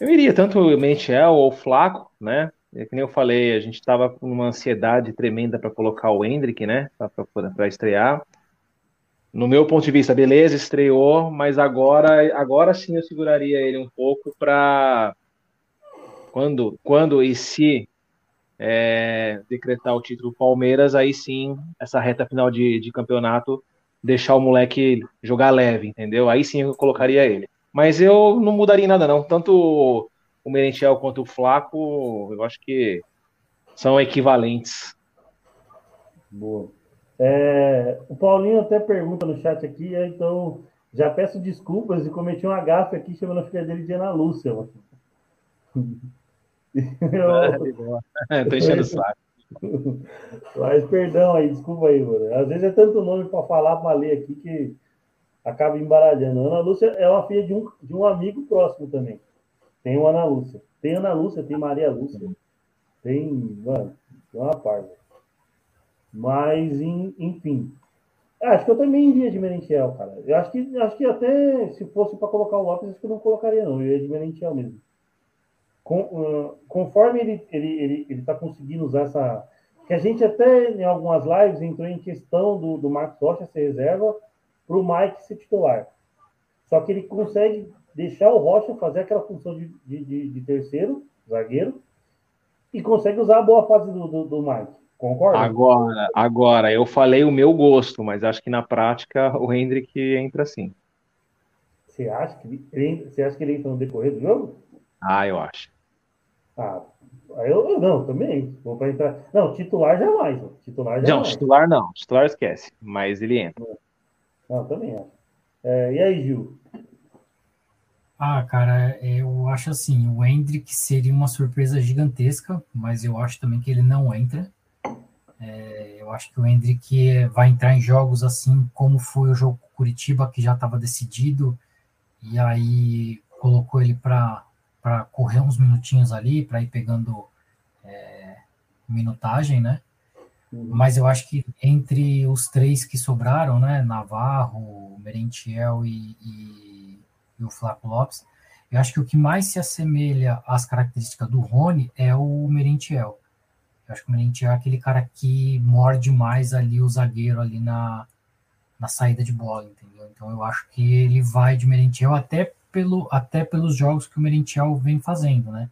Eu iria tanto o Mentiel ou o Flaco, né? É que nem eu falei, a gente estava com uma ansiedade tremenda para colocar o Hendrick, né? Para estrear. No meu ponto de vista, beleza, estreou, mas agora, agora sim eu seguraria ele um pouco para quando, quando e se é, decretar o título Palmeiras, aí sim, essa reta final de, de campeonato, deixar o moleque jogar leve, entendeu? Aí sim eu colocaria ele. Mas eu não mudaria nada, não. Tanto o Merentiel quanto o Flaco, eu acho que são equivalentes. Boa. É, o Paulinho até pergunta no chat aqui, então já peço desculpas e cometi um gafe aqui chamando a filha dele de Ana Lúcia. [LAUGHS] Eu... [LAUGHS] É, tô enchendo o saco. Mas perdão aí, desculpa aí, mano. Às vezes é tanto nome para falar, para ler aqui que acaba embaralhando. Ana Lúcia é uma filha de um, de um amigo próximo também. Tem o Ana Lúcia. Tem Ana Lúcia, tem Maria Lúcia. Tem, mano, tem uma parte. Mas, enfim. Acho que eu também iria de Merentiel, cara. Eu acho que, acho que até se fosse para colocar o Lopes, acho que eu não colocaria, não. Eu ia de Merentiel mesmo com, uh, conforme ele está ele, ele, ele tá conseguindo usar essa. Que a gente até em algumas lives entrou em questão do, do Marcos Rocha ser reserva para o Mike ser titular. Só que ele consegue deixar o Rocha fazer aquela função de, de, de, terceiro, zagueiro, e consegue usar a boa fase do, do, do Mike. Concorda? Agora, agora, eu falei o meu gosto, mas acho que na prática o Hendrick entra sim. Você acha que ele, você acha que ele entra no decorrer do jogo? Ah, eu acho. Ah, eu, eu não, também. Vou para entrar. Não, titular jamais. Titular jamais. Não, titular não. Titular esquece. Mas ele entra. Não, também acho. É, e aí, Gil? Ah, cara, eu acho assim, o Hendrick seria uma surpresa gigantesca, mas eu acho também que ele não entra. É, eu acho que o Hendrick vai entrar em jogos assim como foi o jogo Curitiba, que já estava decidido, e aí colocou ele para para correr uns minutinhos ali, para ir pegando é, minutagem, né? Uhum. Mas eu acho que entre os três que sobraram, né, Navarro, Merentiel e, e, e o Flaco Lopes, eu acho que o que mais se assemelha às características do Rony é o Merentiel. Eu acho que o Merentiel é aquele cara que morde mais ali o zagueiro ali na, na saída de bola, entendeu? Então eu acho que ele vai de Merentiel até pelo, até pelos jogos que o Merentiel vem fazendo, né?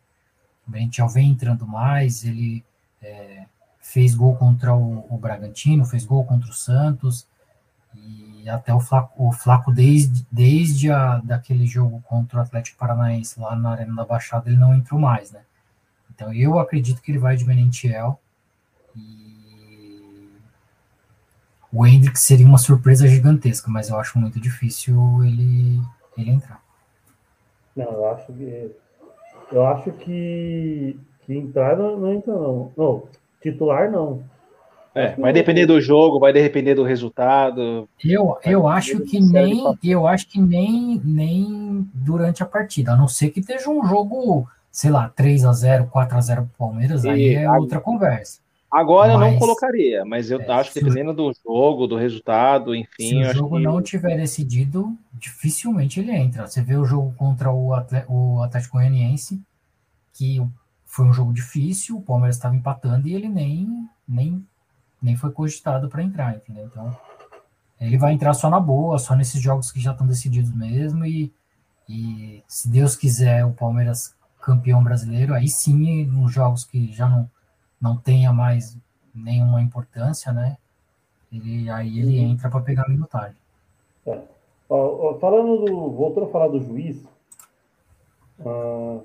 O Merentiel vem entrando mais, ele é, fez gol contra o, o, Bragantino, fez gol contra o Santos, e até o Flaco, o Flaco desde, desde a, daquele jogo contra o Atlético Paranaense lá na Arena da Baixada, ele não entrou mais, né? Então eu acredito que ele vai de Merentiel, e o Hendrick seria uma surpresa gigantesca, mas eu acho muito difícil ele, ele entrar. Não, eu acho que. Eu acho que, que entrar não, não entra, não. Não, titular não. É, vai depender do jogo, vai depender do resultado. Eu, eu acho que nem eu acho que nem, nem durante a partida, a não ser que esteja um jogo, sei lá, 3 a 0 4 a 0 pro Palmeiras, e aí é outra conversa. Agora mas, eu não colocaria, mas eu é, acho que dependendo do jogo, do resultado, enfim. Se o jogo que... não tiver decidido, dificilmente ele entra. Você vê o jogo contra o, o Atlético Goianiense, que foi um jogo difícil, o Palmeiras estava empatando e ele nem, nem, nem foi cogitado para entrar, entendeu? Então, ele vai entrar só na boa, só nesses jogos que já estão decididos mesmo. E, e se Deus quiser, o Palmeiras campeão brasileiro, aí sim, nos jogos que já não não tenha mais nenhuma importância, né? Ele, aí ele uhum. entra para pegar minutagem. É. Ó, ó, falando do. Voltando a falar do juiz. Uh,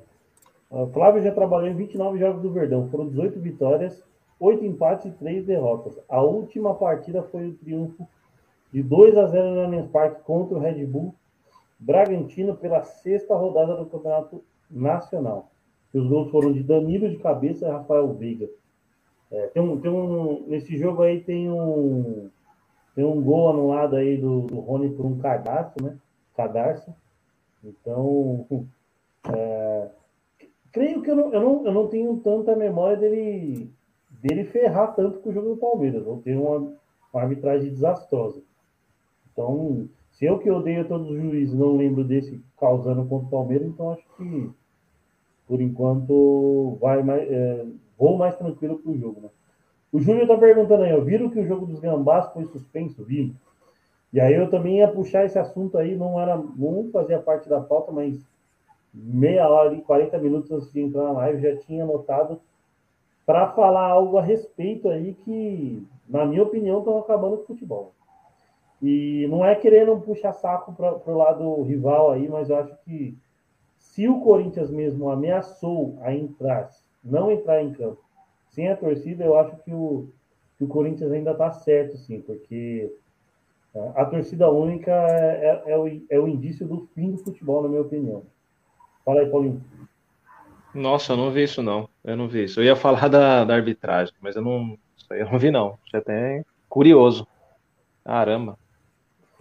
Flávio já trabalhou em 29 jogos do Verdão. Foram 18 vitórias, 8 empates e 3 derrotas. A última partida foi o triunfo de 2 a 0 no Allianz Parque contra o Red Bull Bragantino pela sexta rodada do Campeonato Nacional. Os gols foram de Danilo de cabeça e Rafael Veiga. É, tem um, tem um, nesse jogo aí tem um, tem um gol anulado aí do, do Rony por um cadastro, né? Cadarço. Então, [LAUGHS] é, creio que eu não, eu, não, eu não tenho tanta memória dele, dele ferrar tanto com o jogo do Palmeiras. Ou ter uma, uma arbitragem desastrosa. Então, se eu que odeio todos os juízes não lembro desse causando contra o Palmeiras, então acho que por enquanto vai mais. É, vou mais tranquilo para o jogo. Né? O Júlio está perguntando aí, ó, viram que o jogo dos Gambás foi suspenso? Vi. E aí eu também ia puxar esse assunto aí, não era, não fazia parte da pauta, mas meia hora e 40 minutos antes de entrar na live já tinha anotado para falar algo a respeito aí que, na minha opinião, estão acabando com o futebol. E não é querendo puxar saco para o lado rival aí, mas eu acho que se o Corinthians mesmo ameaçou a entrar não entrar em campo sem a torcida, eu acho que o, que o Corinthians ainda está certo, sim, porque é, a torcida única é, é, é, o, é o indício do fim do futebol, na minha opinião. Fala aí, Paulinho. Nossa, eu não vi isso, não. Eu não vi isso. Eu ia falar da, da arbitragem, mas eu não, eu não vi, não. Já até curioso. Caramba.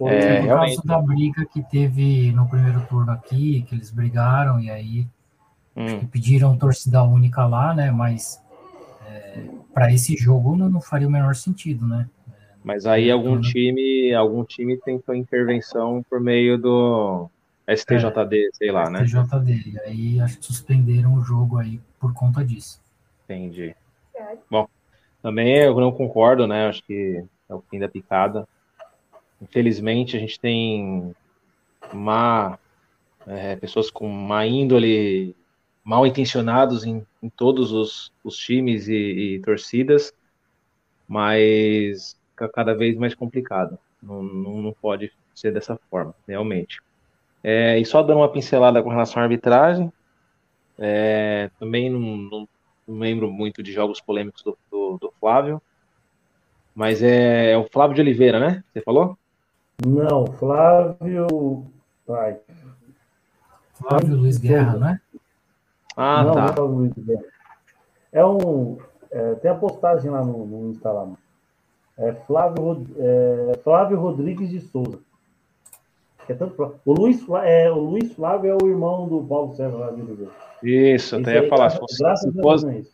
É, por realmente. causa da briga que teve no primeiro turno aqui, que eles brigaram e aí Hum. Pediram torcida única lá, né? Mas é, para esse jogo não, não, faria o menor sentido, né? Mas aí algum time, algum time tentou intervenção por meio do STJD, é, sei lá, né? STJD. E aí acho que suspenderam o jogo aí por conta disso. Entendi. Bom, também eu não concordo, né? Acho que é o fim da picada. Infelizmente a gente tem má, é, pessoas com má índole mal intencionados em, em todos os, os times e, e, torcidas, mas fica cada vez mais complicado. Não, não, não pode ser dessa forma, realmente. É, e só dando uma pincelada com relação à arbitragem, é, também não, não, não, lembro muito de jogos polêmicos do, do, do Flávio, mas é, é, o Flávio de Oliveira, né? Você falou? Não, Flávio. Vai. Flávio Luiz Guerra, né? Ah, não, tá. Não muito bem. É um. É, tem a postagem lá no, no Insta lá. É Flávio, é, Flávio Rodrigues de Souza. É tanto, o, Luiz, é, o Luiz Flávio é o irmão do Paulo César lá de Oliveira. Isso, até ia falar. Se fosse, se, fosse,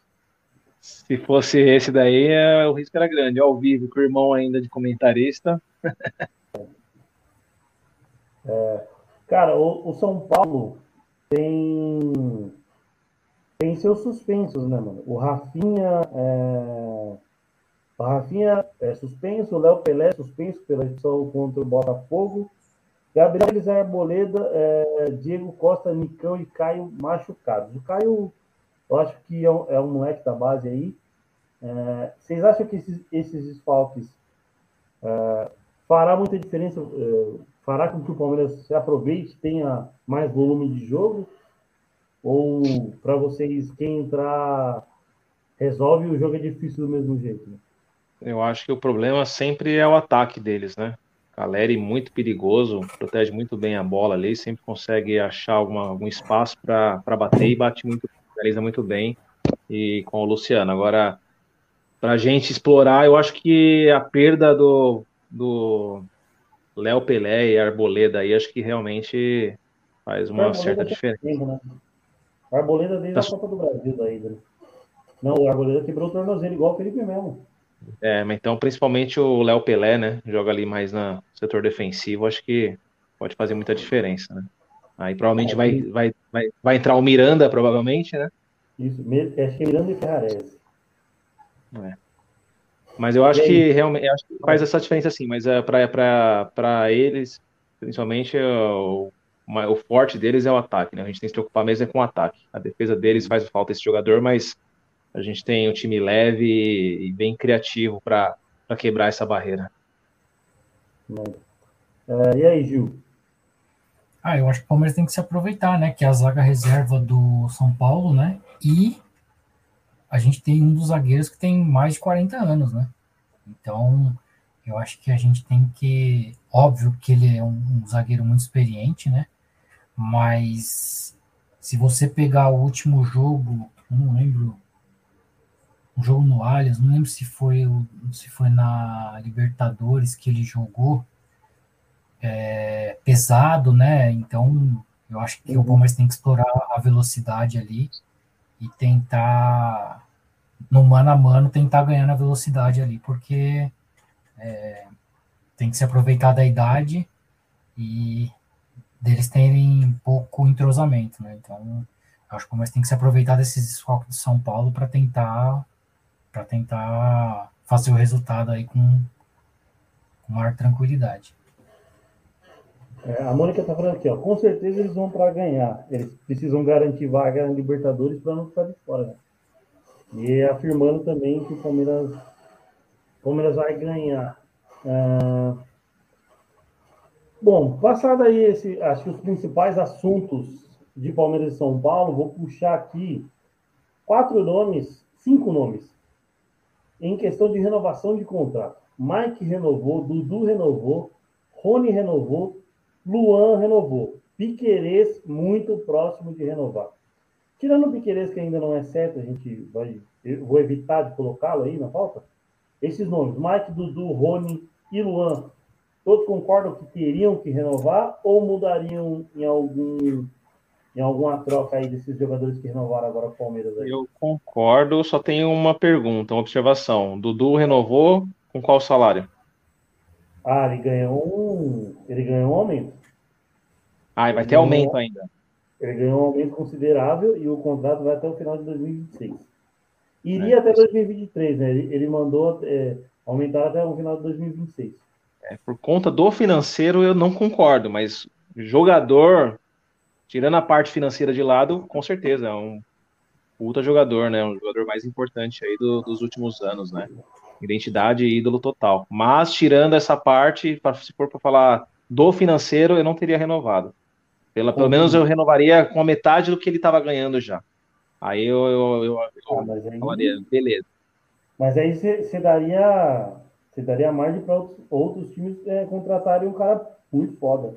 se fosse esse daí, é, o risco era grande. Ao vivo, com o irmão ainda de comentarista. [LAUGHS] É, cara, o, o São Paulo tem tem seus suspensos, né, mano? O Rafinha é... O Rafinha é suspenso, o Léo Pelé é suspenso pela edição contra o Botafogo. Gabriel Elizar Arboleda, é... Diego Costa, Nicão e Caio machucados. O Caio, eu acho que é um, é um moleque da base aí. É... Vocês acham que esses, esses desfalques é... fará muita diferença? Fará com que o Palmeiras se aproveite, tenha mais volume de jogo? Ou para vocês, quem entrar resolve o jogo é difícil do mesmo jeito? Né? Eu acho que o problema sempre é o ataque deles, né? Caleri muito perigoso, protege muito bem a bola ali, sempre consegue achar alguma, algum espaço para bater e bate muito, realiza muito bem. E com o Luciano. Agora, para a gente explorar, eu acho que a perda do, do Léo Pelé e Arboleda aí, acho que realmente faz uma certa diferença. Tempo, né? Arboleda desde tá... a Copa do Brasil da ida. Né? Não, o Arboleda quebrou o tornozelo igual o Felipe mesmo. É, mas então principalmente o Léo Pelé, né? Joga ali mais no setor defensivo, acho que pode fazer muita diferença, né? Aí provavelmente é, vai, vai, vai, vai entrar o Miranda, provavelmente, né? Isso, acho que é Miranda e Ferrarese. É. Mas eu acho que realmente acho que faz essa diferença sim, mas é para eles, principalmente o, o forte deles é o ataque, né? A gente tem que se preocupar mesmo é com o ataque. A defesa deles faz falta esse jogador, mas a gente tem um time leve e bem criativo para quebrar essa barreira. É, e aí, Gil? Ah, eu acho que o Palmeiras tem que se aproveitar, né? Que é a zaga reserva do São Paulo, né? E a gente tem um dos zagueiros que tem mais de 40 anos, né? Então, eu acho que a gente tem que. Óbvio que ele é um, um zagueiro muito experiente, né? Mas se você pegar o último jogo, não lembro um jogo no Allianz, não lembro se foi, se foi na Libertadores que ele jogou é, pesado, né? Então eu acho que uhum. o Palmeiras tem que explorar a velocidade ali e tentar, no mano a mano, tentar ganhar na velocidade ali, porque é, tem que se aproveitar da idade e deles terem pouco entrosamento, né? Então, acho que o Palmeiras tem que se aproveitar desses desfalques de São Paulo para tentar para tentar fazer o resultado aí com, com maior tranquilidade. É, a Mônica está falando aqui, ó, com certeza eles vão para ganhar. Eles precisam garantir vaga na Libertadores para não ficar de fora. Né? E afirmando também que o Palmeiras, Palmeiras vai ganhar. Ah, bom, passado aí esse, acho que os principais assuntos de Palmeiras e São Paulo, vou puxar aqui quatro nomes, cinco nomes em questão de renovação de contrato. Mike renovou, Dudu renovou, Rony renovou, Luan renovou. Piquerez muito próximo de renovar. Tirando o Piquerez, que ainda não é certo, a gente vai. Eu vou evitar de colocá-lo aí na falta. Esses nomes, Mike, Dudu, Rony e Luan, todos concordam que teriam que renovar ou mudariam em algum em alguma troca aí desses jogadores que renovaram agora o Palmeiras aí? Eu concordo, só tenho uma pergunta, uma observação. Dudu renovou com qual salário? Ah, ele ganhou um. Ele ganhou um aumento. Ah, vai ter aumento um... ainda. Ele ganhou um aumento considerável e o contrato vai até o final de 2026. Iria é, até 2023, né? Ele, ele mandou é, aumentar até o final de 2026. É, por conta do financeiro, eu não concordo, mas jogador tirando a parte financeira de lado, com certeza, é um puta jogador, né? Um jogador mais importante aí do, dos últimos anos, né? Identidade e ídolo total. Mas, tirando essa parte, se for para falar do financeiro, eu não teria renovado. Pela, pelo menos eu renovaria com a metade do que ele estava ganhando já. Aí eu, eu, eu, eu ah, aí, falaria, beleza. Mas aí você daria, você daria margem para outros, outros times é, contratarem um cara muito foda.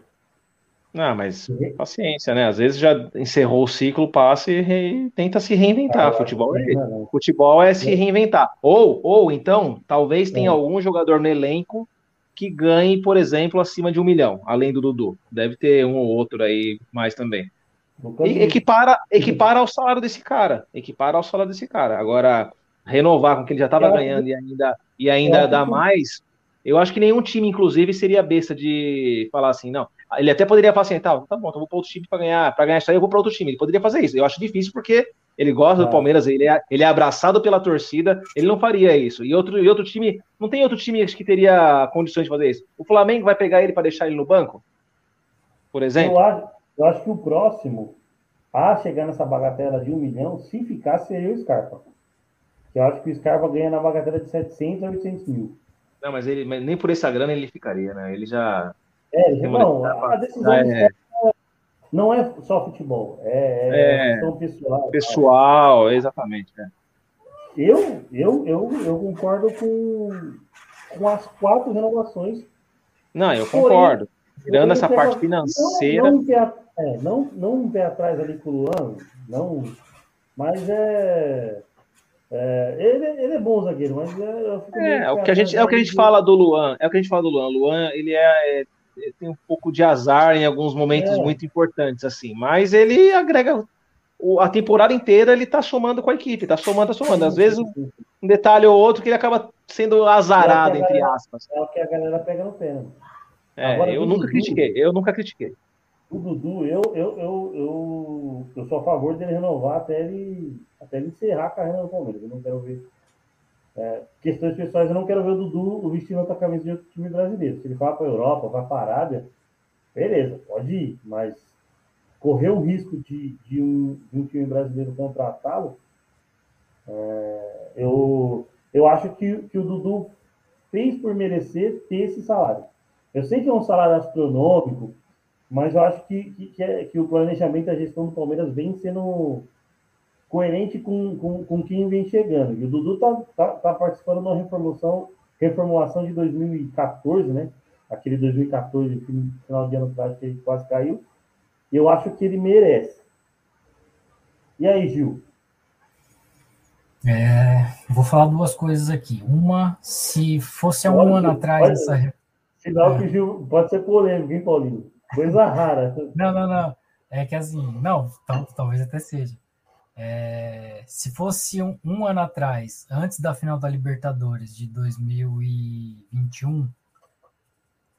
Ah, mas paciência, né? Às vezes já encerrou o ciclo, passa e re... tenta se reinventar. Ah, futebol é. Futebol é se reinventar. Ou, ou então, talvez tenha é. algum jogador no elenco que ganhe, por exemplo, acima de um milhão, além do Dudu. Deve ter um ou outro aí mais também. E equipara, equipara ao salário desse cara. Equipara ao salário desse cara. Agora, renovar com o que ele já estava ganhando e ainda, e ainda dar mais, eu acho que nenhum time, inclusive, seria besta de falar assim, não, ele até poderia falar assim, tá, tá bom, então vou para outro time para ganhar, para ganhar isso aí, eu vou para outro time. Ele poderia fazer isso. Eu acho difícil porque ele gosta do é. Palmeiras, ele é, ele é abraçado pela torcida, ele não faria isso. E outro, e outro time, não tem outro time que teria condições de fazer isso. O Flamengo vai pegar ele para deixar ele no banco? Por exemplo? Eu acho, eu acho que o próximo a chegar nessa bagatela de um milhão, se ficar, seria o Scarpa. Eu acho que o Scarpa ganha na bagatela de 700 a 800 mil. Não, mas ele mas nem por essa grana ele ficaria, né? Ele já é, não, a decisão é. não é só futebol, é, é, é questão pessoal. Pessoal, exatamente. É. eu, eu, eu, eu concordo com, com as quatro renovações. Não, eu concordo. Tirando essa parte financeira. Não, é, não, não um pé atrás ali com o Luan, não, mas é. É, ele, ele é bom zagueiro, mas é, é o que a gente é o que a gente fala do Luan, é o que a gente fala do Luan. Luan, ele é, é tem um pouco de azar em alguns momentos é. muito importantes assim, mas ele agrega a temporada inteira ele tá somando com a equipe, tá somando, tá somando. Às vezes um detalhe ou outro que ele acaba sendo azarado, é entre aspas. É o que a galera pega no pé. Né? É, Agora, eu nunca Dudu, critiquei, eu nunca critiquei. O Dudu, eu, eu, eu, eu, eu sou a favor dele renovar até ele, até ele encerrar a carreira no Palmeiras. Eu não quero ver. É, questões pessoais, eu não quero ver o Dudu vestindo outra camisa de outro time brasileiro. Se ele vai para a Europa, vai para a Arábia, beleza, pode ir, mas correr o risco de, de, um, de um time brasileiro contratá-lo, é, eu, eu acho que, que o Dudu fez por merecer ter esse salário. Eu sei que é um salário astronômico, mas eu acho que, que, que, é, que o planejamento e a gestão do Palmeiras vem sendo coerente com, com, com quem vem chegando. E o Dudu está tá, tá participando de uma reformulação, reformulação de 2014, né? Aquele 2014, final de ano atrás, que ele quase caiu. Eu acho que ele merece. E aí, Gil? É, vou falar duas coisas aqui. Uma, se fosse há um pode, ano atrás pode, essa. Sinal é. que Gil pode ser polêmico, hein, Paulinho? Coisa rara. [LAUGHS] não, não, não. É que assim, não, talvez até seja. É, se fosse um, um, ano atrás, antes da final da Libertadores de 2021,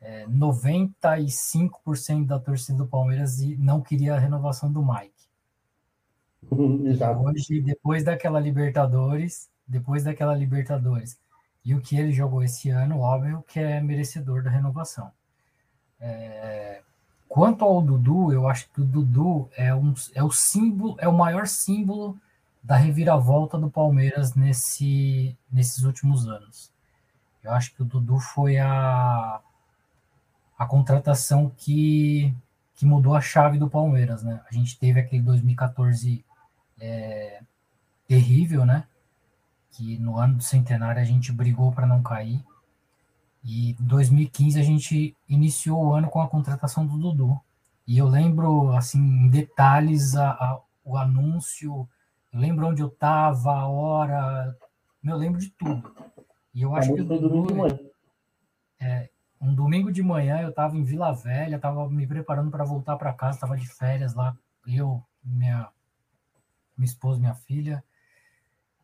é, 95% da torcida do Palmeiras não queria a renovação do Mike. [LAUGHS] Exato. Hoje, depois daquela Libertadores, depois daquela Libertadores, e o que ele jogou esse ano, óbvio que é merecedor da renovação. É, quanto ao Dudu, eu acho que o Dudu é, um, é o símbolo, é o maior símbolo da reviravolta do Palmeiras nesse, nesses últimos anos. Eu acho que o Dudu foi a, a contratação que, que mudou a chave do Palmeiras, né? A gente teve aquele 2014 é, terrível, né? Que no ano do centenário a gente brigou para não cair. E 2015 a gente iniciou o ano com a contratação do Dudu. E eu lembro, assim, em detalhes, a, a, o anúncio, eu lembro onde eu estava, a hora, eu lembro de tudo. E eu acho que o Dudu, é, um domingo de manhã eu estava em Vila Velha, estava me preparando para voltar para casa, estava de férias lá, eu, minha, minha esposa, minha filha,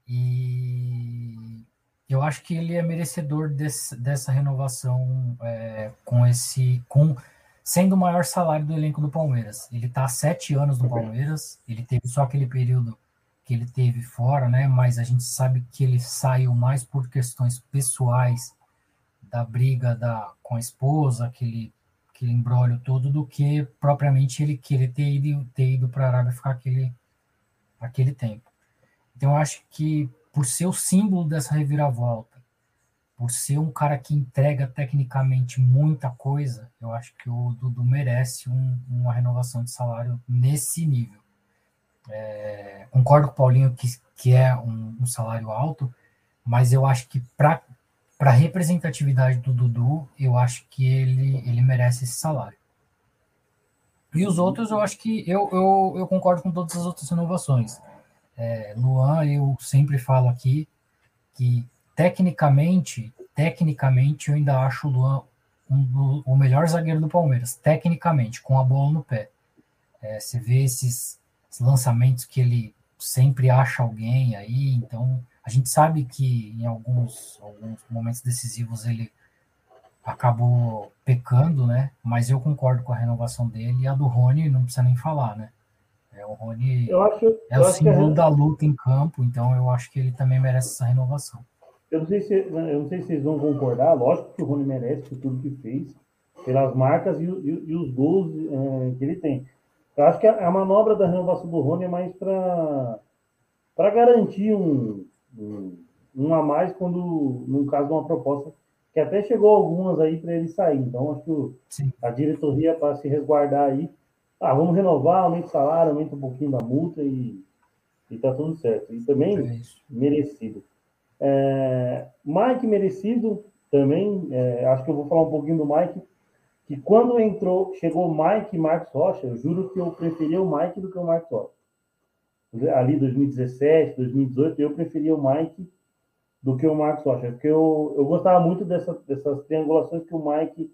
e eu acho que ele é merecedor desse, dessa renovação é, com esse, com sendo o maior salário do elenco do Palmeiras. Ele está há sete anos no Palmeiras, ele teve só aquele período que ele teve fora, né? Mas a gente sabe que ele saiu mais por questões pessoais da briga da, com a esposa, aquele, aquele embrólio todo, do que propriamente ele querer ter ido, ter ido para a Arábia ficar aquele, aquele tempo. Então, eu acho que por ser o símbolo dessa reviravolta, por ser um cara que entrega tecnicamente muita coisa, eu acho que o Dudu merece um, uma renovação de salário nesse nível. É, concordo com o Paulinho que, que é um, um salário alto, mas eu acho que para para representatividade do Dudu, eu acho que ele, ele merece esse salário. E os outros, eu acho que eu, eu, eu concordo com todas as outras inovações. É, Luan, eu sempre falo aqui que tecnicamente, tecnicamente, eu ainda acho o Luan um, o melhor zagueiro do Palmeiras, tecnicamente, com a bola no pé. É, você vê esses, esses lançamentos que ele sempre acha alguém aí, então a gente sabe que em alguns, alguns momentos decisivos ele acabou pecando, né? Mas eu concordo com a renovação dele e a do Rony não precisa nem falar, né? É, o Rony acho, é o símbolo da luta em campo, então eu acho que ele também merece essa renovação. Eu não sei se, eu não sei se vocês vão concordar, lógico que o Rony merece por tudo que fez, pelas marcas e, e, e os gols é, que ele tem. Eu acho que a, a manobra da renovação do Rony é mais para garantir um, um, um a mais quando, no caso de uma proposta que até chegou algumas aí para ele sair. Então, acho que Sim. a diretoria, para se resguardar aí, ah, vamos renovar, aumenta o salário, aumenta um pouquinho da multa e, E tá tudo certo. E também É merecido. É, Mike merecido também. é, acho que eu vou falar um pouquinho do Mike. Que quando entrou, chegou Mike e Marcos Rocha, eu juro que eu preferia o Mike do que o Marcos Rocha. Ali 2017, 2018, eu preferia o Mike do que o Marcos Rocha, porque eu, eu gostava muito dessa, dessas triangulações que o Mike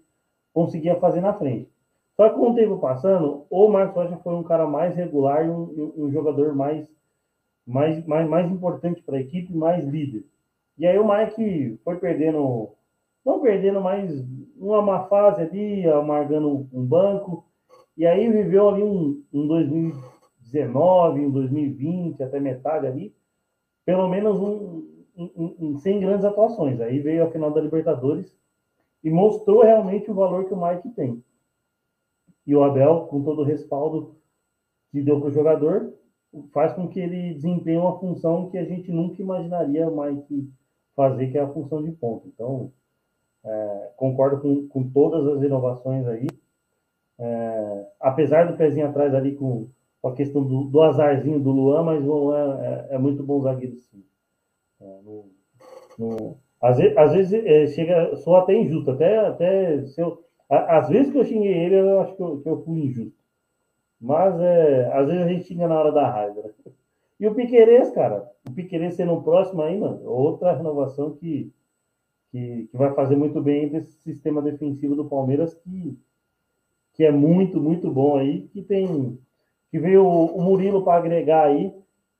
conseguia fazer na frente. Só que com o tempo passando, o Marcos Rocha foi um cara mais regular e um, um jogador mais, mais, mais, mais importante para a equipe, mais líder. E aí o Mike foi perdendo, não perdendo, mas uma má fase ali, amargando um banco, e aí viveu ali um, um 2019, um 2020, até metade ali, pelo menos um, um, um, sem grandes atuações. Aí veio a final da Libertadores e mostrou realmente o valor que o Mike tem. E o Abel, com todo o respaldo que deu para o jogador, faz com que ele desempenhe uma função que a gente nunca imaginaria o Mike fazer, que é a função de ponto. Então, é, concordo com, com todas as inovações aí. É, apesar do pezinho atrás ali com, com a questão do, do, azarzinho do Luan, mas o Luan é, é muito bom zagueiro, sim. É, no, no, às vezes, às vezes é, chega, sou até injusto, até, até se eu, às vezes que eu xinguei ele, eu acho que eu, que eu fui injusto. Mas é, às vezes a gente xinga na hora da raiva. Né? [LAUGHS] E o Piquerez, cara, o Piquerez sendo o próximo aí, mano, outra renovação que, que, que vai fazer muito bem esse sistema defensivo do Palmeiras, que, que é muito, muito bom aí, que tem que veio o, Murilo para agregar aí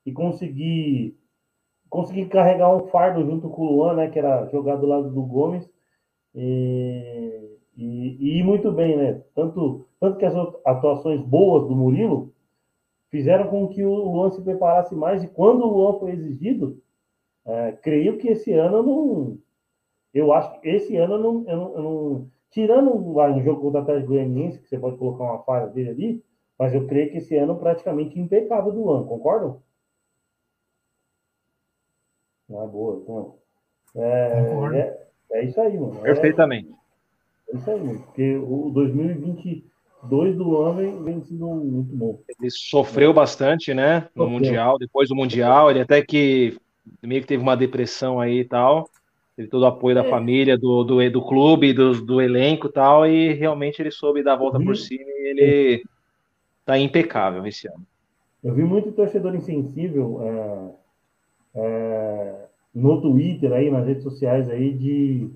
e conseguir conseguir carregar um fardo junto com o Luan, né, que era jogado do lado do Gomes, e, e, e muito bem, né? Tanto, tanto que as atuações boas do Murilo fizeram com que o Luan se preparasse mais, e quando o Luan foi exigido, é, creio que esse ano não. Eu acho que esse ano eu não. Eu não, eu não tirando um jogo contra o Atlético Goianiense, que você pode colocar uma falha dele ali, mas eu creio que esse ano praticamente impecável do Luan, concordam? Ah, boa. Então, é, é, é, isso aí, mano. Perfeitamente. É, isso aí. Porque o 2022 do Luan vem, vem sendo muito bom. Ele sofreu bastante, né? No Sofreu. Mundial, depois do Mundial, ele até que meio que teve uma depressão aí e tal. Teve todo o apoio da É. família, do, do, do clube, do, do elenco e tal, e realmente ele soube dar a volta por cima e ele tá impecável esse ano. Eu vi muito torcedor insensível é, é, no Twitter, aí, nas redes sociais, aí, de,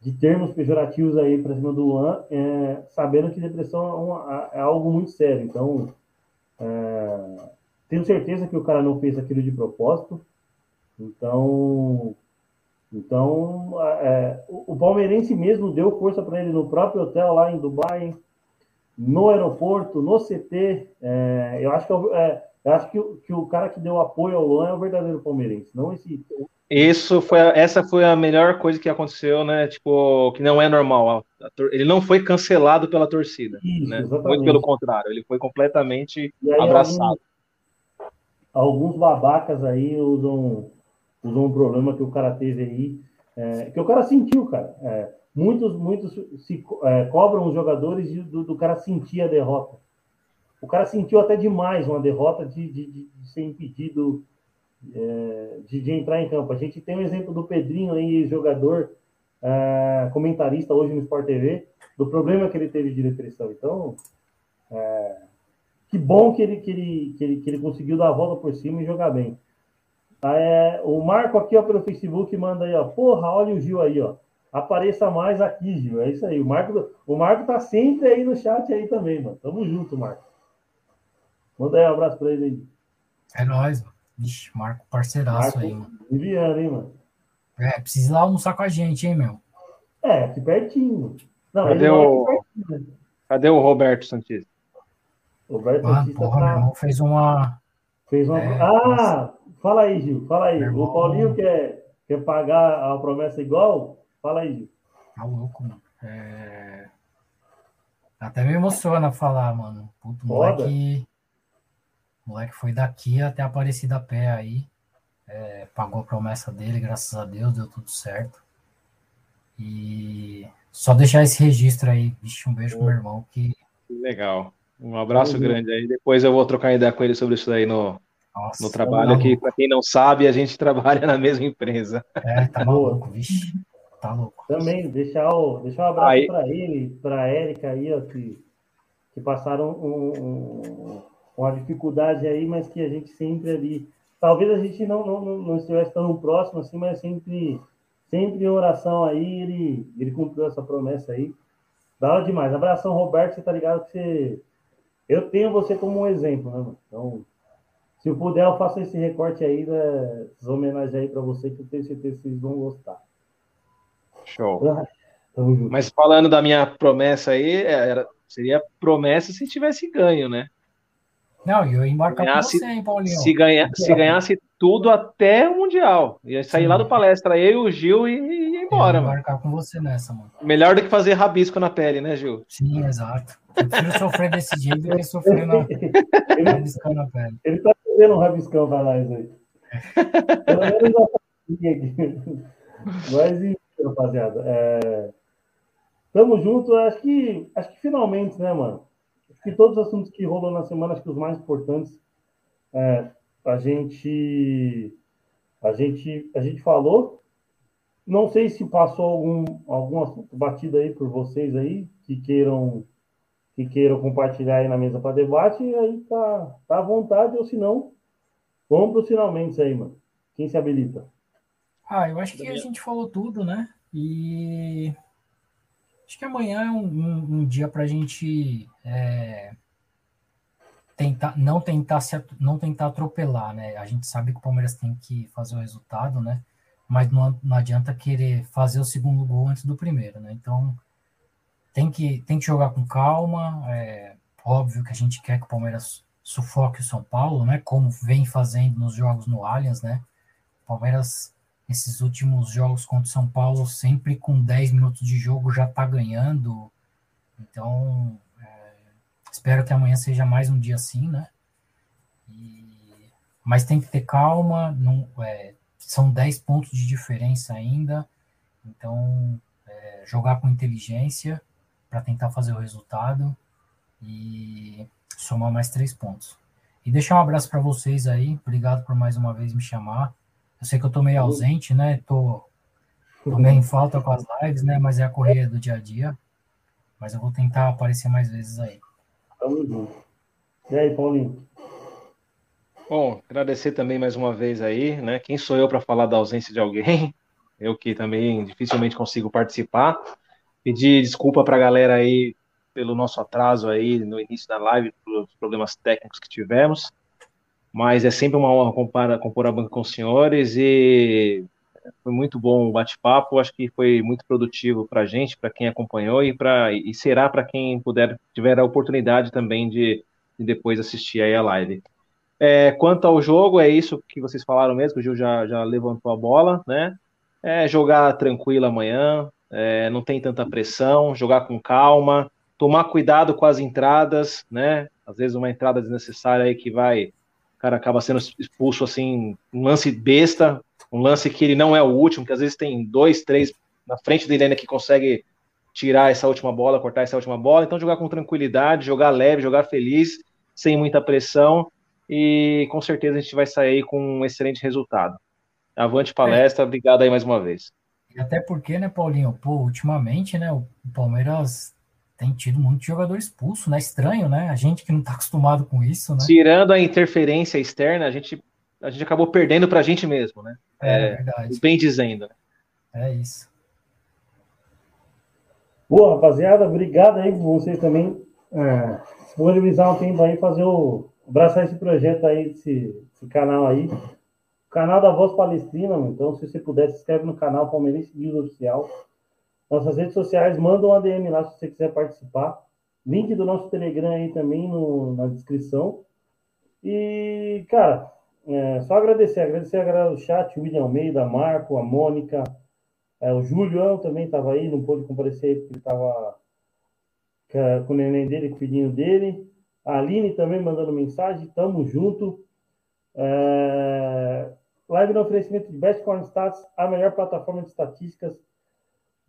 de termos pejorativos aí para cima do Luan, é, sabendo que depressão é, uma- é algo muito sério. Então, é, tenho certeza que o cara não fez aquilo de propósito. Então, então é, o, o palmeirense mesmo deu força para ele no próprio hotel lá em Dubai, no aeroporto, no CT. é, eu acho que, é é, eu acho que, que o cara que deu apoio ao Luan é o verdadeiro palmeirense, não esse. Isso foi, essa foi a melhor coisa que aconteceu, né? Tipo, que não é normal. Ele não foi cancelado pela torcida, Isso, né? exatamente. Muito pelo contrário, ele foi completamente aí, abraçado. alguns, alguns babacas aí usam, usam um problema que o cara teve aí, é, que o cara sentiu, cara. É, muitos, muitos se é, cobram os jogadores de- do, do cara sentir a derrota. O cara sentiu até demais uma derrota de, de, de- de ser impedido é, de, de entrar em campo. A gente tem um exemplo do Pedrinho aí, jogador, é, comentarista hoje no Sport TV, do problema que ele teve de depressão. Então, é, que bom que ele, que, ele, que, ele, que ele conseguiu dar a volta por cima e jogar bem. É, o Marco aqui ó, pelo Facebook manda aí, ó. Porra, olha o Gil aí, ó. Apareça mais aqui, Gil. É isso aí. O Marco, o Marco tá sempre aí no chat aí também, mano. Tamo junto, Marco. Manda aí um abraço pra ele aí. É nóis, mano. Vixe, Marco parceiraço Marco aí, mano. Viviano, hein, mano? É, precisa ir lá almoçar com a gente, hein, meu? É, aqui pertinho. Não, Cadê o- aqui pertinho, né? Cadê o Roberto Santista? Roberto Ah, Batista porra, meu tá, irmão fez uma. fez uma. É, ah, fala aí, Gil. Fala aí. Meu O irmão- Paulinho quer, quer pagar a promessa igual? Fala aí, Gil. Tá louco, mano. É... Até me emociona falar, mano. Puto, Foda. moleque. Moleque foi daqui até Aparecida a pé aí. É, pagou a promessa dele, graças a Deus, deu tudo certo. E só deixar esse registro aí. Vixe, um beijo pro meu irmão que Legal. Um abraço Uhum. grande aí. Depois eu vou trocar ideia com ele sobre isso daí no, Nossa, no trabalho aqui, para quem não sabe, a gente [LAUGHS] trabalha na mesma empresa. É, tá maluco, vixe. Tá louco. Também, deixar, o, deixar um abraço para ele, para a Érica aí, ó, que, que passaram um, um, uma dificuldade aí, mas que a gente sempre ali. Talvez a gente não, não, não estivesse tão próximo assim, mas sempre, sempre em oração aí, ele, ele cumpriu essa promessa aí. Da hora demais. Abração, Roberto, você tá ligado que você. Eu tenho você como um exemplo, né, mano? Então, se eu puder, eu faço esse recorte aí, né, homenagem aí para você, que eu tenho certeza que vocês vão gostar. Show. Ah, Mas falando da minha promessa aí, é, era, seria promessa se tivesse ganho, né? Não, eu ia embarcar ganhasse, com você, hein, Paulinho? Se, ganha, se ganhasse tudo até o Mundial. Ia sair Sim. lá do palestra, eu e o Gil e ia embora, mano. embarcar com você nessa, mano. Melhor do que fazer rabisco na pele, né, Gil? Sim, exato. Eu prefiro sofrer desse jeito do que sofrer na... [LAUGHS] ele, rabiscão na pele. Ele tá fazendo um rabiscão pra nós aí. Pelo menos aqui. Mas, rapaziada. É... Tamo junto, acho que, acho que finalmente, né, mano? Que todos os assuntos que rolam na semana, acho que os mais importantes, é, a gente, a gente, a gente falou. Não sei se passou algum, algum assunto batido aí por vocês aí, que queiram, que queiram compartilhar aí na mesa para debate, aí tá, tá à vontade, ou se não, vamos para os finalmente aí, mano. Quem se habilita? Ah, eu acho que a gente falou tudo, né? E acho que amanhã é um, um, um dia para a gente é, tentar, não tentar se, não tentar atropelar, né? A gente sabe que o Palmeiras tem que fazer o resultado, né? Mas não, não adianta querer fazer o segundo gol antes do primeiro, né? Então tem que, tem que jogar com calma. É óbvio que a gente quer que o Palmeiras sufoque o São Paulo, né? Como vem fazendo nos jogos no Allianz, né? O Palmeiras esses últimos jogos contra o São Paulo, sempre com 10 minutos de jogo já está ganhando. Então, é, espero que amanhã seja mais um dia assim, né? E, mas tem que ter calma, não, é, são 10 pontos de diferença ainda. Então, é, jogar com inteligência para tentar fazer o resultado e somar mais três pontos. E deixar um abraço para vocês aí. Obrigado por mais uma vez me chamar. Eu sei que eu tô meio ausente, né? Tô, tô meio em falta com as lives, né? Mas é a correria do dia a dia. Mas eu vou tentar aparecer mais vezes aí. Tamo junto. E aí, Paulinho? Bom, agradecer também mais uma vez aí, né? Quem sou eu para falar da ausência de alguém? [LAUGHS] Eu que também dificilmente consigo participar. Pedir desculpa para a galera aí pelo nosso atraso aí no início da live, pelos problemas técnicos que tivemos mas é sempre uma honra compor, compor a banca com os senhores e foi muito bom o bate-papo, acho que foi muito produtivo para a gente, para quem acompanhou e, pra, e será para quem puder tiver a oportunidade também de, de depois assistir aí a live. É, quanto ao jogo, é isso que vocês falaram mesmo, o Gil já, já levantou a bola, né? É jogar tranquilo amanhã, é, não tem tanta pressão, jogar com calma, tomar cuidado com as entradas, né? Às vezes uma entrada desnecessária aí que vai cara acaba sendo expulso assim, um lance besta, um lance que ele não é o último, que às vezes tem dois, três na frente dele ainda que consegue tirar essa última bola, cortar essa última bola. Então, jogar com tranquilidade, jogar leve, jogar feliz, sem muita pressão, e com certeza a gente vai sair com um excelente resultado. Avante palestra, é. obrigado aí mais uma vez. E até porque, né, Paulinho, pô, ultimamente, né, o Palmeiras tem tido muito jogador expulso, né? Estranho, né? A gente que não está acostumado com isso, né? Tirando a interferência externa, a gente, a gente acabou perdendo para a gente mesmo, né? É, é verdade. Bem dizendo. Né? É isso. Boa, rapaziada, obrigado aí por vocês também é, disponibilizar um tempo aí, fazer o. abraçar esse projeto aí, esse, esse canal aí. O canal da Voz Palestrina, então, se você puder, se inscreve no canal Palmeirense News Oficial. Nossas redes sociais, manda um ADM lá se você quiser participar. Link do nosso Telegram aí também no, na descrição. E, cara, é, só agradecer. Agradecer a galera do chat, o William Almeida, Marco, a Mônica, é, o Julião também estava aí, não pôde comparecer porque estava com o neném dele, com o filhinho dele. A Aline também mandando mensagem, tamo junto. É... Live no oferecimento de Best Corn Stats, a melhor plataforma de estatísticas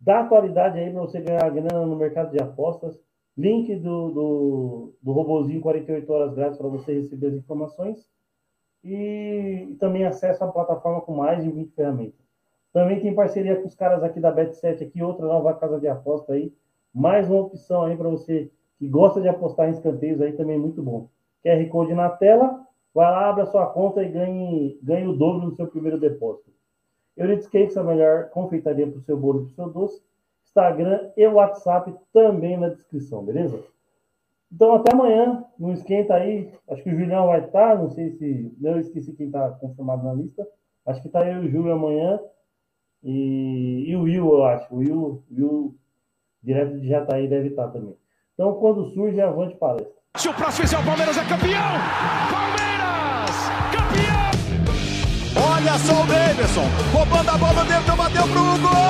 Dá qualidade aí para você ganhar grana no mercado de apostas. Link do, do, do robozinho 48 horas grátis para você receber as informações. e também acesso à plataforma com mais de 20 ferramentas. Também tem parceria com os caras aqui da Bet7, aqui, outra nova casa de aposta aí. Mais uma opção aí para você que gosta de apostar em escanteios aí também muito bom. QR Code na tela, vai lá, abre a sua conta e ganhe, ganhe o dobro no seu primeiro depósito. Euridice Cakes, a melhor confeitaria para o seu bolo e para o seu doce. Instagram e WhatsApp também na descrição, beleza? Então até amanhã, não esquenta aí. Acho que o Julião vai estar, não sei se. Não esqueci quem está confirmado na lista. Acho que está e o Júlio amanhã. E, e o Will, eu acho. O Will, Will direto de Jataí deve estar também. Então, quando surge, avante palestra. Se o próximo fizer o Palmeiras é campeão! Palmeiras! Palhaçou o Davidson. Roubando a bola dentro, bateu pro gol!